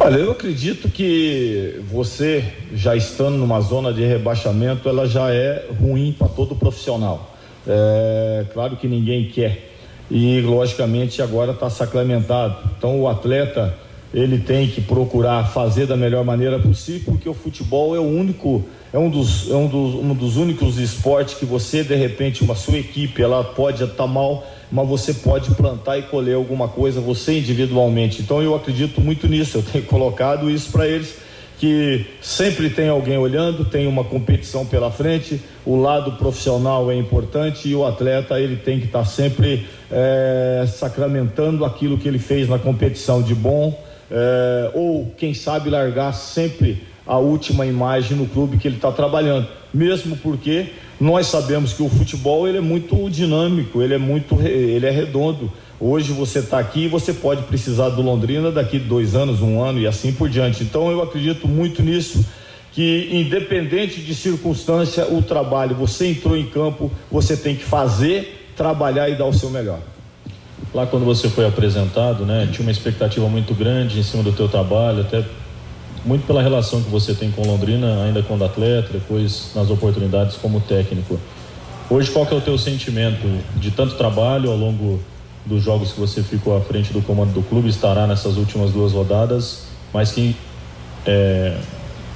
Olha, eu acredito que você já estando numa zona de rebaixamento, ela já é ruim para todo profissional. É claro que ninguém quer e logicamente agora está sacramentado. Então o atleta ele tem que procurar fazer da melhor maneira possível, porque o futebol é o único, é um dos, é um dos, um dos únicos esportes que você, de repente, uma sua equipe, ela pode estar mal, mas você pode plantar e colher alguma coisa, você individualmente. Então eu acredito muito nisso, eu tenho colocado isso para eles, que sempre tem alguém olhando, tem uma competição pela frente, o lado profissional é importante e o atleta ele tem que estar sempre é, sacramentando aquilo que ele fez na competição de bom é, ou quem sabe largar sempre a última imagem no clube que ele está trabalhando, mesmo porque nós sabemos que o futebol ele é muito dinâmico, ele é muito, ele é redondo. Hoje você está aqui e você pode precisar do Londrina daqui dois anos, um ano e assim por diante. Então eu acredito muito nisso que independente de circunstância o trabalho você entrou em campo você tem que fazer, trabalhar e dar o seu melhor. Lá quando você foi apresentado, né, tinha uma expectativa muito grande em cima do teu trabalho, até muito pela relação que você tem com Londrina, ainda quando atleta, depois nas oportunidades como técnico. Hoje qual que é o teu sentimento de tanto trabalho ao longo dos jogos que você ficou à frente do comando do clube, estará nessas últimas duas rodadas, mas que é,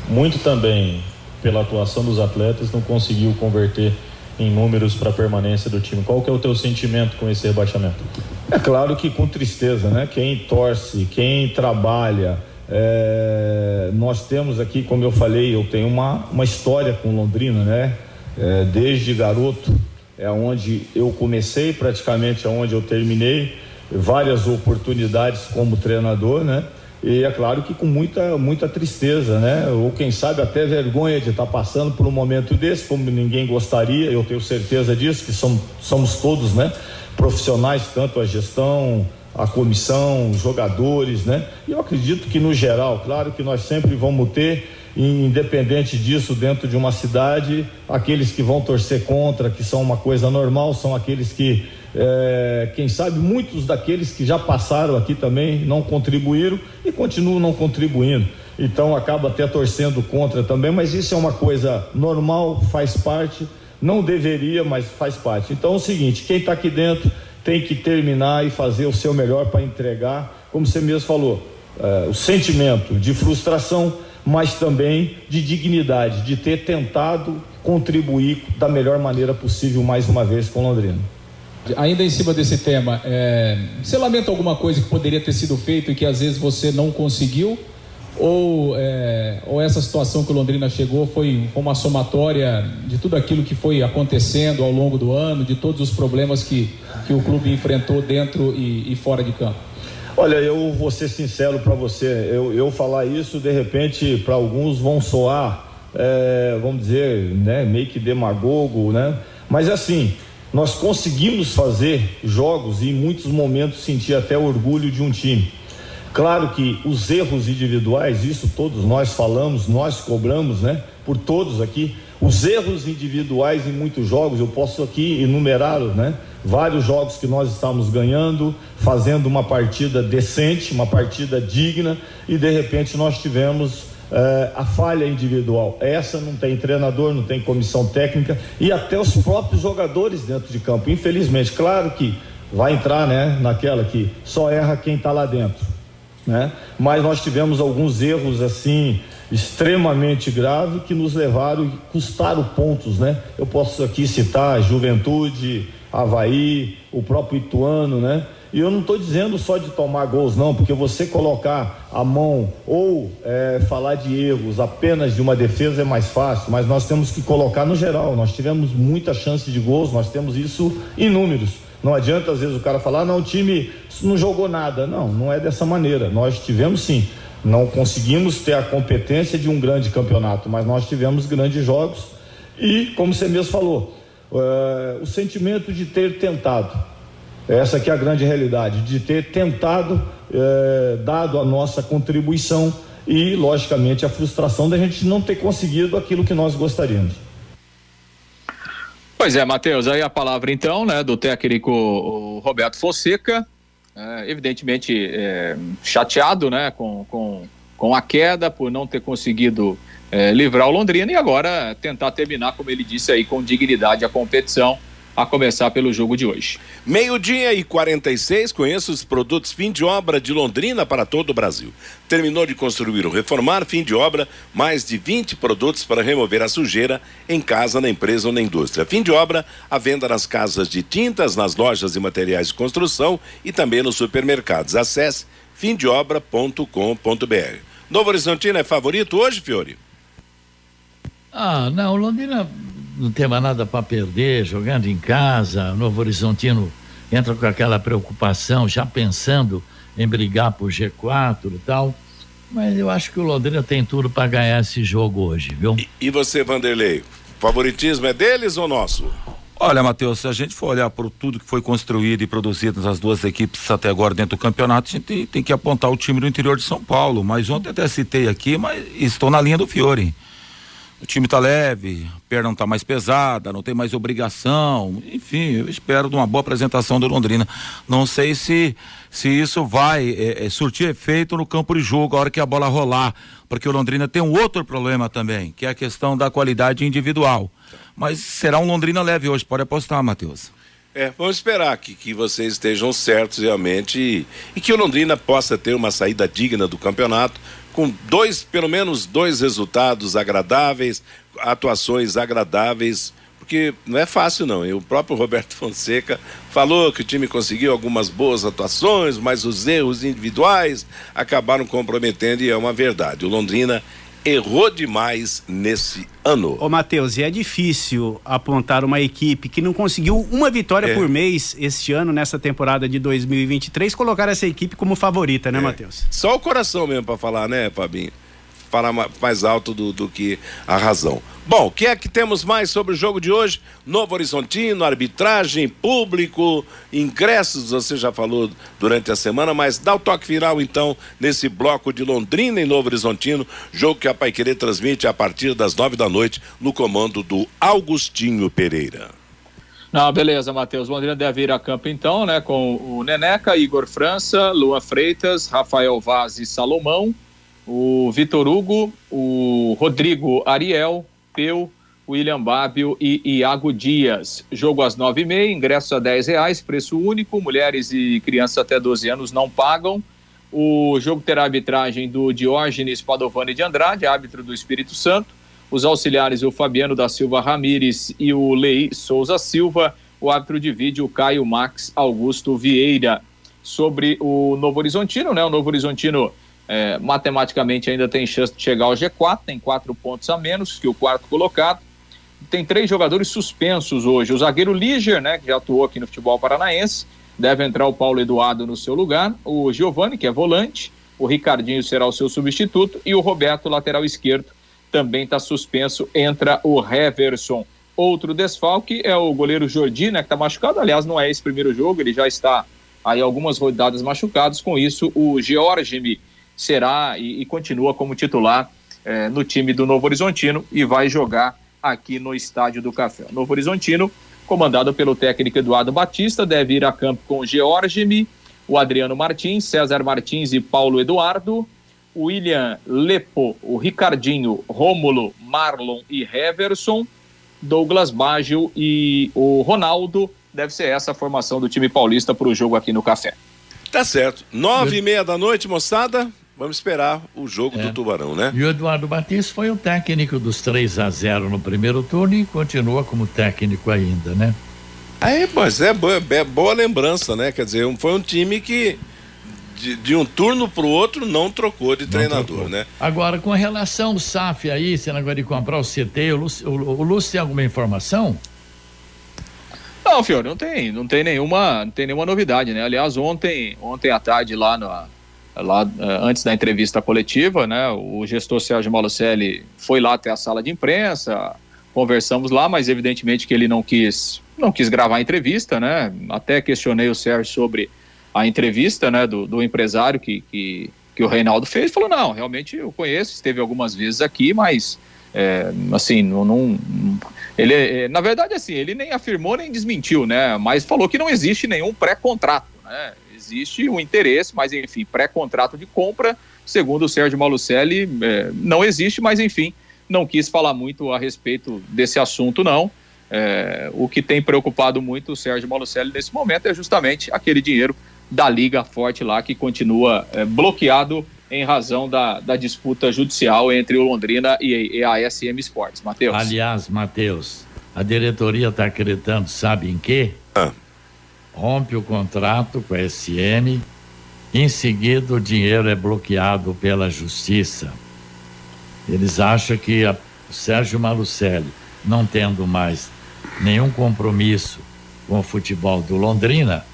muito também pela atuação dos atletas não conseguiu converter em números para a permanência do time. Qual que é o teu sentimento com esse rebaixamento? É claro que com tristeza, né? Quem torce, quem trabalha, é... nós temos aqui, como eu falei, eu tenho uma, uma história com Londrina, né? É, desde garoto, é onde eu comecei, praticamente é onde eu terminei, várias oportunidades como treinador, né? E é claro que com muita, muita tristeza, né? Ou quem sabe até vergonha de estar passando por um momento desse, como ninguém gostaria, eu tenho certeza disso, que somos, somos todos, né? Profissionais, tanto a gestão, a comissão, os jogadores, né? E eu acredito que no geral, claro que nós sempre vamos ter, independente disso, dentro de uma cidade, aqueles que vão torcer contra, que são uma coisa normal, são aqueles que é, quem sabe muitos daqueles que já passaram aqui também não contribuíram e continuam não contribuindo. Então acaba até torcendo contra também, mas isso é uma coisa normal, faz parte, não deveria, mas faz parte. Então é o seguinte, quem está aqui dentro tem que terminar e fazer o seu melhor para entregar, como você mesmo falou, é, o sentimento de frustração, mas também de dignidade, de ter tentado contribuir da melhor maneira possível mais uma vez com Londrina. Ainda em cima desse tema, é, você lamenta alguma coisa que poderia ter sido feito e que às vezes você não conseguiu? Ou, é, ou essa situação que o Londrina chegou foi uma somatória de tudo aquilo que foi acontecendo ao longo do ano, de todos os problemas que, que o clube enfrentou dentro e, e fora de campo? Olha, eu vou ser sincero para você, eu, eu falar isso de repente para alguns vão soar, é, vamos dizer, né, meio que demagogo, né? Mas assim, nós conseguimos fazer jogos e em muitos momentos sentir até orgulho de um time. Claro que os erros individuais, isso todos nós falamos, nós cobramos, né? Por todos aqui. Os erros individuais em muitos jogos, eu posso aqui enumerá-los, né? Vários jogos que nós estamos ganhando, fazendo uma partida decente, uma partida digna, e de repente nós tivemos eh, a falha individual. Essa não tem treinador, não tem comissão técnica e até os próprios jogadores dentro de campo. Infelizmente, claro que vai entrar, né, naquela que só erra quem está lá dentro, né? Mas nós tivemos alguns erros assim extremamente graves que nos levaram custaram pontos, né? Eu posso aqui citar Juventude, Havaí, o próprio Ituano, né? E eu não estou dizendo só de tomar gols, não, porque você colocar a mão ou é, falar de erros apenas de uma defesa é mais fácil, mas nós temos que colocar no geral. Nós tivemos muita chance de gols, nós temos isso em números. Não adianta às vezes o cara falar, não, o time não jogou nada. Não, não é dessa maneira. Nós tivemos sim. Não conseguimos ter a competência de um grande campeonato, mas nós tivemos grandes jogos e, como você mesmo falou, é, o sentimento de ter tentado. Essa que é a grande realidade, de ter tentado, é, dado a nossa contribuição e, logicamente, a frustração da gente não ter conseguido aquilo que nós gostaríamos. Pois é, Matheus, aí a palavra então, né, do técnico Roberto Fonseca, é, evidentemente é, chateado, né, com, com, com a queda por não ter conseguido é, livrar o Londrina e agora tentar terminar, como ele disse aí, com dignidade a competição a começar pelo jogo de hoje. Meio-dia e 46, conheça os produtos fim de obra de Londrina para todo o Brasil. Terminou de construir ou reformar, fim de obra, mais de 20 produtos para remover a sujeira em casa, na empresa ou na indústria. Fim de obra, a venda nas casas de tintas, nas lojas e materiais de construção e também nos supermercados. Acesse fimdeobra.com.br. Novo Horizontino é favorito hoje, Fiore? Ah, não, Londrina não tem mais nada para perder, jogando em casa, Novo Horizontino entra com aquela preocupação, já pensando em brigar por G4 e tal. Mas eu acho que o Londrina tem tudo para ganhar esse jogo hoje, viu? E, e você, Vanderlei? Favoritismo é deles ou nosso? Olha, Matheus, se a gente for olhar por tudo que foi construído e produzido nas duas equipes até agora dentro do campeonato, a gente tem, tem que apontar o time do interior de São Paulo. Mas ontem até citei aqui, mas estou na linha do Fiore o time tá leve, a perna não tá mais pesada, não tem mais obrigação, enfim, eu espero de uma boa apresentação do Londrina. Não sei se se isso vai é, é, surtir efeito no campo de jogo a hora que a bola rolar, porque o Londrina tem um outro problema também, que é a questão da qualidade individual. Mas será um Londrina leve hoje, pode apostar, Matheus. É, vamos esperar que, que vocês estejam certos realmente e, e que o Londrina possa ter uma saída digna do campeonato, com dois, pelo menos dois resultados agradáveis, atuações agradáveis, porque não é fácil não. E o próprio Roberto Fonseca falou que o time conseguiu algumas boas atuações, mas os erros individuais acabaram comprometendo e é uma verdade. O Londrina errou demais nesse ano. Ô Matheus, e é difícil apontar uma equipe que não conseguiu uma vitória É. por mês este ano, nessa temporada de 2023, colocar essa equipe como favorita, né, É. Matheus? Só o coração mesmo para falar, né, Fabinho? Falar ma- mais alto do, do que a razão. Bom, o que é que temos mais sobre o jogo de hoje? Novo Horizontino, arbitragem, público, ingressos, você já falou durante a semana, mas dá o toque final então nesse bloco de Londrina e Novo Horizontino, jogo que a Paiquerê transmite a partir das nove da noite no comando do Augustinho Pereira. Não, beleza, Matheus. Londrina deve ir a campo então, né? Com o Neneca, Igor França, Lua Freitas, Rafael Vaz e Salomão, o Vitor Hugo, o Rodrigo Ariel, Peu, William Bábio e Iago Dias. Jogo às nove e meia, ingresso a dez reais, preço único. Mulheres e crianças até 12 anos não pagam. O jogo terá arbitragem do Diógenes Padovani de Andrade, árbitro do Espírito Santo. Os auxiliares, o Fabiano da Silva Ramires e o Lei Souza Silva. O árbitro de vídeo, Caio Max Augusto Vieira. Sobre o Novo Horizontino, né? O Novo Horizontino é, matematicamente ainda tem chance de chegar ao G4, tem quatro pontos a menos que o quarto colocado. Tem três jogadores suspensos hoje. O zagueiro Liger, né, que já atuou aqui no futebol paranaense, deve entrar o Paulo Eduardo no seu lugar. O Giovani, que é volante. O Ricardinho será o seu substituto. E o Roberto, lateral esquerdo, também está suspenso. Entra o Heverson. Outro desfalque é o goleiro Jordi, né, que está machucado. Aliás, não é esse primeiro jogo, ele já está aí algumas rodadas machucados. Com isso, o Georgimi será e, e continua como titular eh, no time do Novo Horizontino e vai jogar aqui no Estádio do Café. Novo Horizontino, comandado pelo técnico Eduardo Batista, deve ir a campo com Georgimi, o Adriano Martins, César Martins e Paulo Eduardo, William Lepo, o Ricardinho, Rômulo, Marlon e Heverson, Douglas Baggio e o Ronaldo. Deve ser essa a formação do time paulista para o jogo aqui no Café. Tá certo. Nove e meia da noite, moçada. Vamos esperar o jogo É. do Tubarão, né? E o Eduardo Batista foi o técnico dos 3 a 0 no primeiro turno e continua como técnico ainda, né? Aí, mas é boa, é boa lembrança, né? Quer dizer, foi um time que de, de um turno pro outro não trocou de treinador, trocou. né? Agora, com relação ao SAF aí, esse negócio de comprar o CT, o Lúcio, o, o Lúcio tem alguma informação? Não, Fiore, não tem, não tem nenhuma, não tem nenhuma novidade, né? Aliás, ontem, ontem à tarde lá na lá eh, antes da entrevista coletiva, né, o gestor Sérgio Malucelli foi lá até a sala de imprensa, conversamos lá, mas evidentemente que ele não quis, não quis gravar a entrevista, né? Até questionei o Sérgio sobre a entrevista, né, do, do empresário que, que, que o Reinaldo fez, falou não, realmente eu conheço, esteve algumas vezes aqui, mas é, assim, não, não- ele, é, na verdade, assim, ele nem afirmou nem desmentiu, né? Mas falou que não existe nenhum pré-contrato, né? Existe um interesse, mas enfim, pré-contrato de compra, segundo o Sérgio Malucelli, é, não existe, mas enfim, não quis falar muito a respeito desse assunto, não. É, o que tem preocupado muito o Sérgio Malucelli nesse momento é justamente aquele dinheiro da Liga Forte lá que continua é, bloqueado em razão da, da disputa judicial entre o Londrina e, e a SM Sports. Matheus. Aliás, Matheus, a diretoria está acreditando, sabe em quê? Rompe o contrato com a SM, em seguida o dinheiro é bloqueado pela justiça. Eles acham que a, o Sérgio Malucelli, não tendo mais nenhum compromisso com o futebol do Londrina,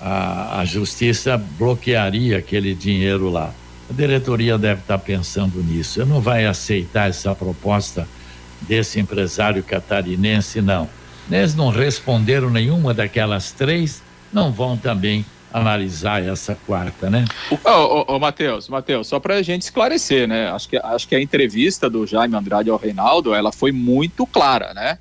a, a justiça bloquearia aquele dinheiro lá. A diretoria deve estar pensando nisso. Eu não vai aceitar essa proposta desse empresário catarinense, não. Eles não responderam nenhuma daquelas três, não vão também analisar essa quarta, né? Ô, ô, ô, Matheus, Matheus, só pra gente esclarecer, né? Acho que, acho que a entrevista do Jaime Andrade ao Reinaldo, ela foi muito clara, né?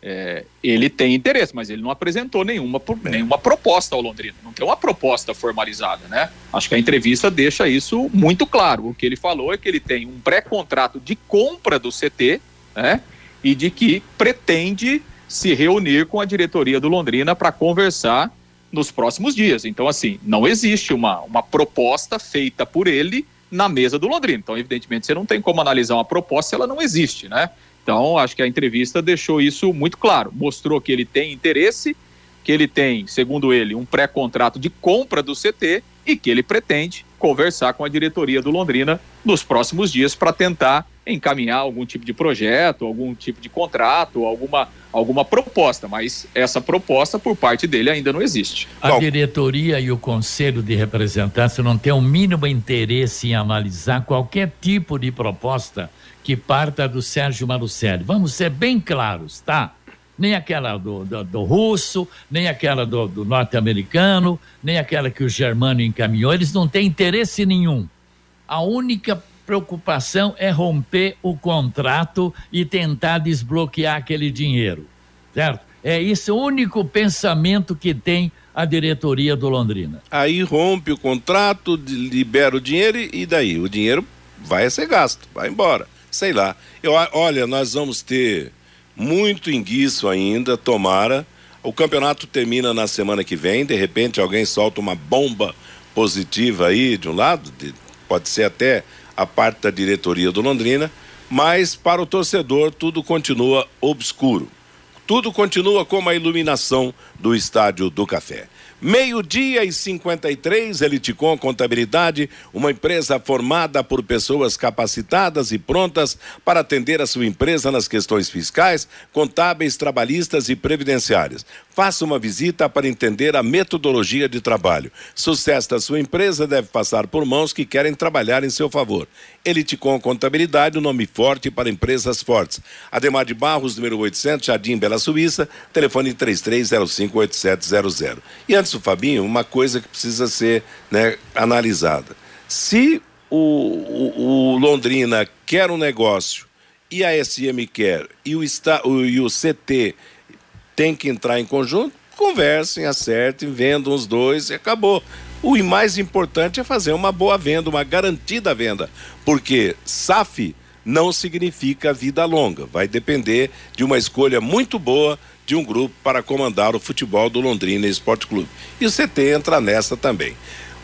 É, ele tem interesse, mas ele não apresentou nenhuma, pro- nenhuma proposta ao Londrina. Não tem uma proposta formalizada, né? Acho que a entrevista deixa isso muito claro. O que ele falou é que ele tem um pré-contrato de compra do CT, né? E de que pretende se reunir com a diretoria do Londrina para conversar nos próximos dias. Então, assim, não existe uma, uma proposta feita por ele na mesa do Londrina. Então, evidentemente, você não tem como analisar uma proposta se ela não existe, né? Então, acho que a entrevista deixou isso muito claro. Mostrou que ele tem interesse, que ele tem, segundo ele, um pré-contrato de compra do CT e que ele pretende conversar com a diretoria do Londrina nos próximos dias para tentar encaminhar algum tipo de projeto, algum tipo de contrato, alguma, alguma proposta. Mas essa proposta, por parte dele, ainda não existe. A diretoria e o conselho de representantes não têm o mínimo interesse em analisar qualquer tipo de proposta que parta do Sérgio Malucelli. Vamos ser bem claros, tá? Nem aquela do, do, do russo, nem aquela do, do norte-americano, nem aquela que o Germano encaminhou. Eles não têm interesse nenhum. A única preocupação é romper o contrato e tentar desbloquear aquele dinheiro, certo? É esse o único pensamento que tem a diretoria do Londrina. Aí rompe o contrato, libera o dinheiro e daí? O dinheiro vai ser gasto, vai embora. Sei lá. Eu, olha, nós vamos ter muito enguiço ainda, tomara. O campeonato termina na semana que vem, de repente alguém solta uma bomba positiva aí de um lado, de- pode ser até a parte da diretoria do Londrina, mas para o torcedor tudo continua obscuro. Tudo continua como a iluminação do Estádio do Café. Meio-dia e 53, Eliticom Contabilidade, uma empresa formada por pessoas capacitadas e prontas para atender a sua empresa nas questões fiscais, contábeis, trabalhistas e previdenciárias. Faça uma visita para entender a metodologia de trabalho. Sucesso da sua empresa deve passar por mãos que querem trabalhar em seu favor. Eliticom Contabilidade, o nome forte para empresas fortes. Ademar de Barros, número 800, Jardim Bela Bela Suíça, telefone 33058700. E antes do Fabinho, uma coisa que precisa ser né, analisada. Se o, o, o Londrina quer um negócio e a SM quer e o, está, o, e o CT tem que entrar em conjunto, conversem, acertem, vendam os dois e acabou. O mais importante é fazer uma boa venda, uma garantida venda, porque SAF não significa vida longa. Vai depender de uma escolha muito boa de um grupo para comandar o futebol do Londrina Esporte Clube. E o CT entra nessa também.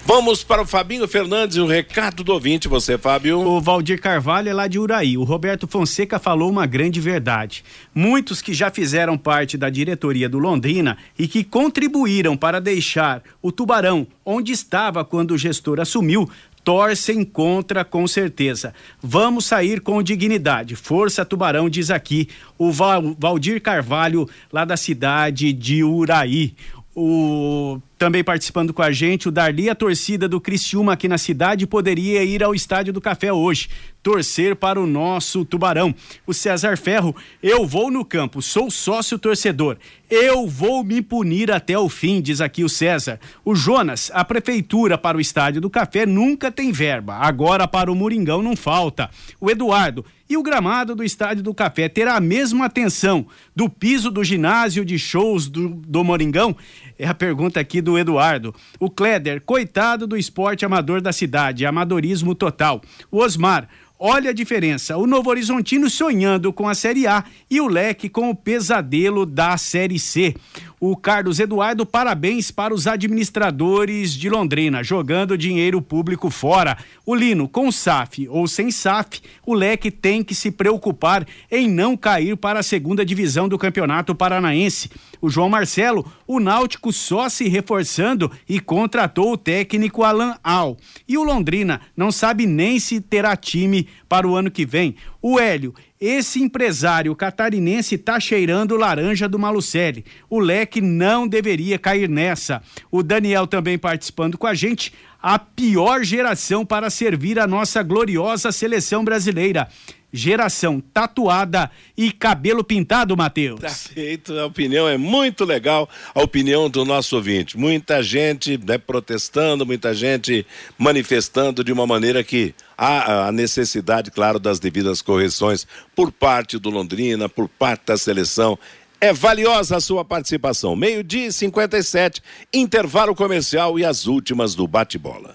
Vamos para o Fabinho Fernandes e o recado do ouvinte, você, Fábio. O Valdir Carvalho é lá de Uraí. O Roberto Fonseca falou uma grande verdade. Muitos que já fizeram parte da diretoria do Londrina e que contribuíram para deixar o Tubarão onde estava quando o gestor assumiu, torcem contra com certeza. Vamos sair com dignidade. Força Tubarão, diz aqui o Val, Valdir Carvalho, lá da cidade de Uraí. O também participando com a gente, o Darli, a torcida do Criciúma aqui na cidade, poderia ir ao Estádio do Café hoje, torcer para o nosso Tubarão. O César Ferro, eu vou no campo, sou sócio torcedor. Eu vou me punir até o fim, diz aqui o César. O Jonas, a prefeitura para o Estádio do Café nunca tem verba, agora para o Moringão não falta. O Eduardo, e o gramado do Estádio do Café terá a mesma atenção do piso do ginásio de shows do, do Moringão? É a pergunta aqui do Eduardo. O Kleder, coitado do esporte amador da cidade, amadorismo total. O Osmar, Olha a diferença. O Novo Horizontino sonhando com a Série A e o Leque com o pesadelo da Série C. O Carlos Eduardo, parabéns para os administradores de Londrina, jogando dinheiro público fora. O Lino, com SAF ou sem SAF, o Leque tem que se preocupar em não cair para a segunda divisão do Campeonato Paranaense. O João Marcelo, o Náutico só se reforçando e contratou o técnico Alan Al. E o Londrina não sabe nem se terá time para o ano que vem. O Hélio, esse empresário catarinense tá cheirando laranja do Malucelli. O leque não deveria cair nessa. O Daniel também participando com a gente. A pior geração para servir a nossa gloriosa seleção brasileira geração tatuada e cabelo pintado, Matheus. Perfeito, a opinião é muito legal, a opinião do nosso ouvinte. Muita gente né, protestando, muita gente manifestando de uma maneira que há a necessidade, claro, das devidas correções por parte do Londrina, por parte da seleção. É valiosa a sua participação. Meio-dia e 57, intervalo comercial e as últimas do bate-bola.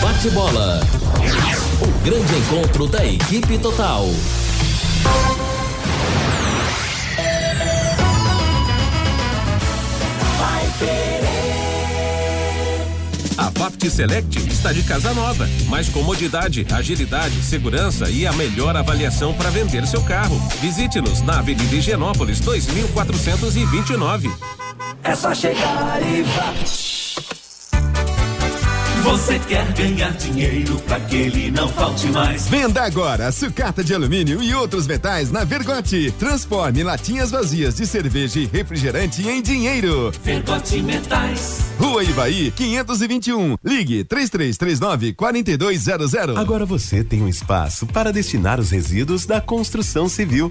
Bate-bola. Grande encontro da equipe total. A Vapt Select está de casa nova. Mais comodidade, agilidade, segurança e a melhor avaliação para vender seu carro. Visite-nos na Avenida Higienópolis 2429. É só chegar e Vapt. Você quer ganhar dinheiro para que ele não falte mais? Venda agora sucata de alumínio e outros metais na Vergote. Transforme latinhas vazias de cerveja e refrigerante em dinheiro. Vergote Metais. Rua Ivaí, 521. Ligue 3339 4200. Agora você tem um espaço para destinar os resíduos da construção civil.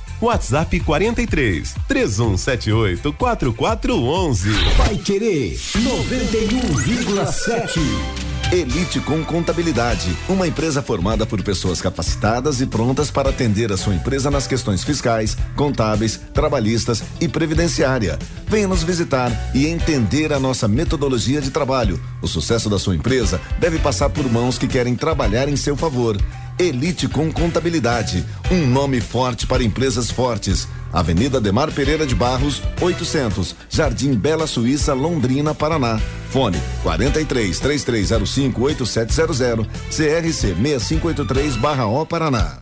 WhatsApp 43 3178 4411. Vai querer 91,7. Elite com Contabilidade, uma empresa formada por pessoas capacitadas e prontas para atender a sua empresa nas questões fiscais, contábeis, trabalhistas e previdenciária. Venha nos visitar e entender a nossa metodologia de trabalho. O sucesso da sua empresa deve passar por mãos que querem trabalhar em seu favor. Elite com Contabilidade, um nome forte para empresas fortes. Avenida Demar Pereira de Barros, 800, Jardim Bela Suíça, Londrina, Paraná. Fone 43 3305 8700 CRC 6583/O Paraná.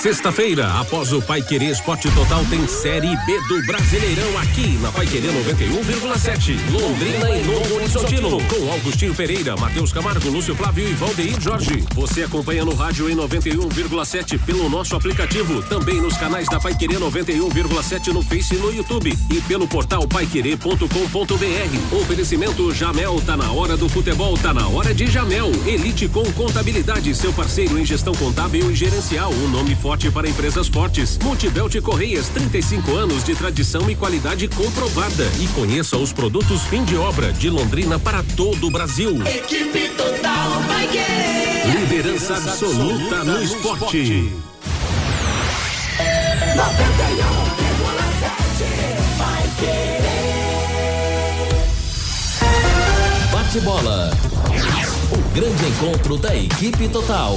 Sexta-feira, após o Pai Querer Esporte Total, tem Série B do Brasileirão aqui na Pai Querer 91,7. Londrina e Novo Horizontino. Com Augustinho Pereira, Matheus Camargo, Lúcio Flávio e Valdeir Jorge. Você acompanha no rádio em 91,7 pelo nosso aplicativo. Também nos canais da Pai Querer 91,7 no Face e no YouTube. E pelo portal paiquerer.com.br. Oferecimento Jamel, tá na hora do futebol, tá na hora de Jamel. Elite com Contabilidade, seu parceiro em gestão contábil e gerencial. Um nome forte para empresas fortes. Multibelt Correias, 35 anos de tradição e qualidade comprovada. E conheça os produtos fim de obra de Londrina para todo o Brasil. Equipe total vai querer. Liderança absoluta no esporte. 91,7 vai querer. Bate bola. O grande encontro da equipe total.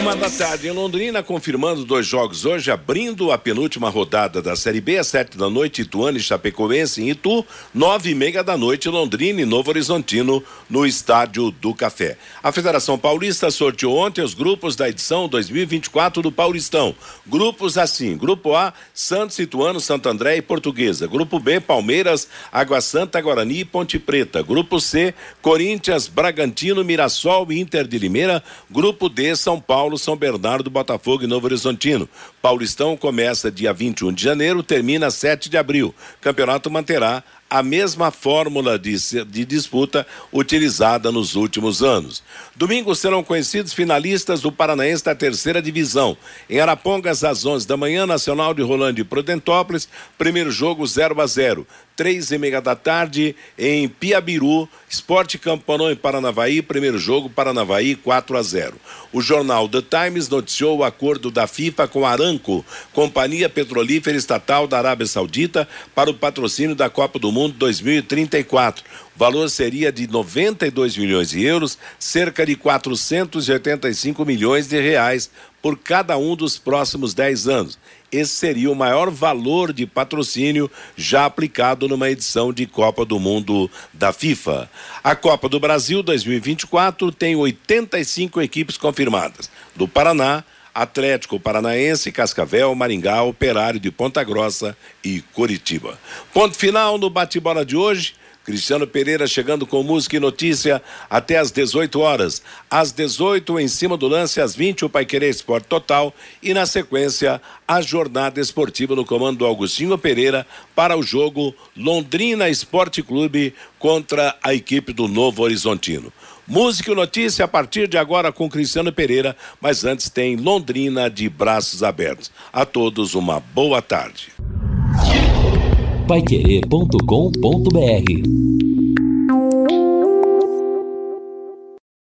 Uma da tarde em Londrina, confirmando dois jogos hoje, abrindo a penúltima rodada da Série B, às sete da noite, Ituano e Chapecoense em Itu, nove e meia da noite, Londrina e Novo Horizontino, no Estádio do Café. A Federação Paulista sorteou ontem os grupos da edição 2024 do Paulistão. Grupos assim, Grupo A, Santos, Ituano, Santo André e Portuguesa. Grupo B, Palmeiras, Água Santa, Guarani e Ponte Preta. Grupo C, Corinthians, Bragantino, Mirassol e Inter de Limeira. Grupo D, São Paulo, São Bernardo, Botafogo e Novo Horizontino. Paulistão começa dia 21 de janeiro, termina 7 de abril. Campeonato manterá a mesma fórmula de, de disputa utilizada nos últimos anos. Domingo serão conhecidos finalistas do Paranaense da terceira divisão. Em Arapongas, às 11 da manhã, Nacional de Rolândia e Prudentópolis, primeiro jogo 0 a 0 Três e meia da tarde em Piabiru, Esporte Campanão em Paranavaí, primeiro jogo Paranavaí 4 a 0. O jornal The Times noticiou o acordo da FIFA com a Aramco, companhia petrolífera estatal da Arábia Saudita, para o patrocínio da Copa do Mundo 2034. O valor seria de 92 milhões de euros, cerca de 485 milhões de reais por cada um dos próximos 10 anos. Esse seria o maior valor de patrocínio já aplicado numa edição de Copa do Mundo da FIFA. A Copa do Brasil 2024 tem 85 equipes confirmadas. Do Paraná, Atlético Paranaense, Cascavel, Maringá, Operário de Ponta Grossa e Curitiba. Ponto final no bate-bola de hoje. Cristiano Pereira chegando com música e notícia até às 18 horas. Às 18, em cima do lance, às 20, o Pai Querer Esporte Total. E na sequência, a jornada esportiva no comando do Augustinho Pereira para o jogo Londrina Esporte Clube contra a equipe do Novo Horizontino. Música e notícia a partir de agora com Cristiano Pereira, mas antes tem Londrina de braços abertos. A todos uma boa tarde. Paiquerê.com.br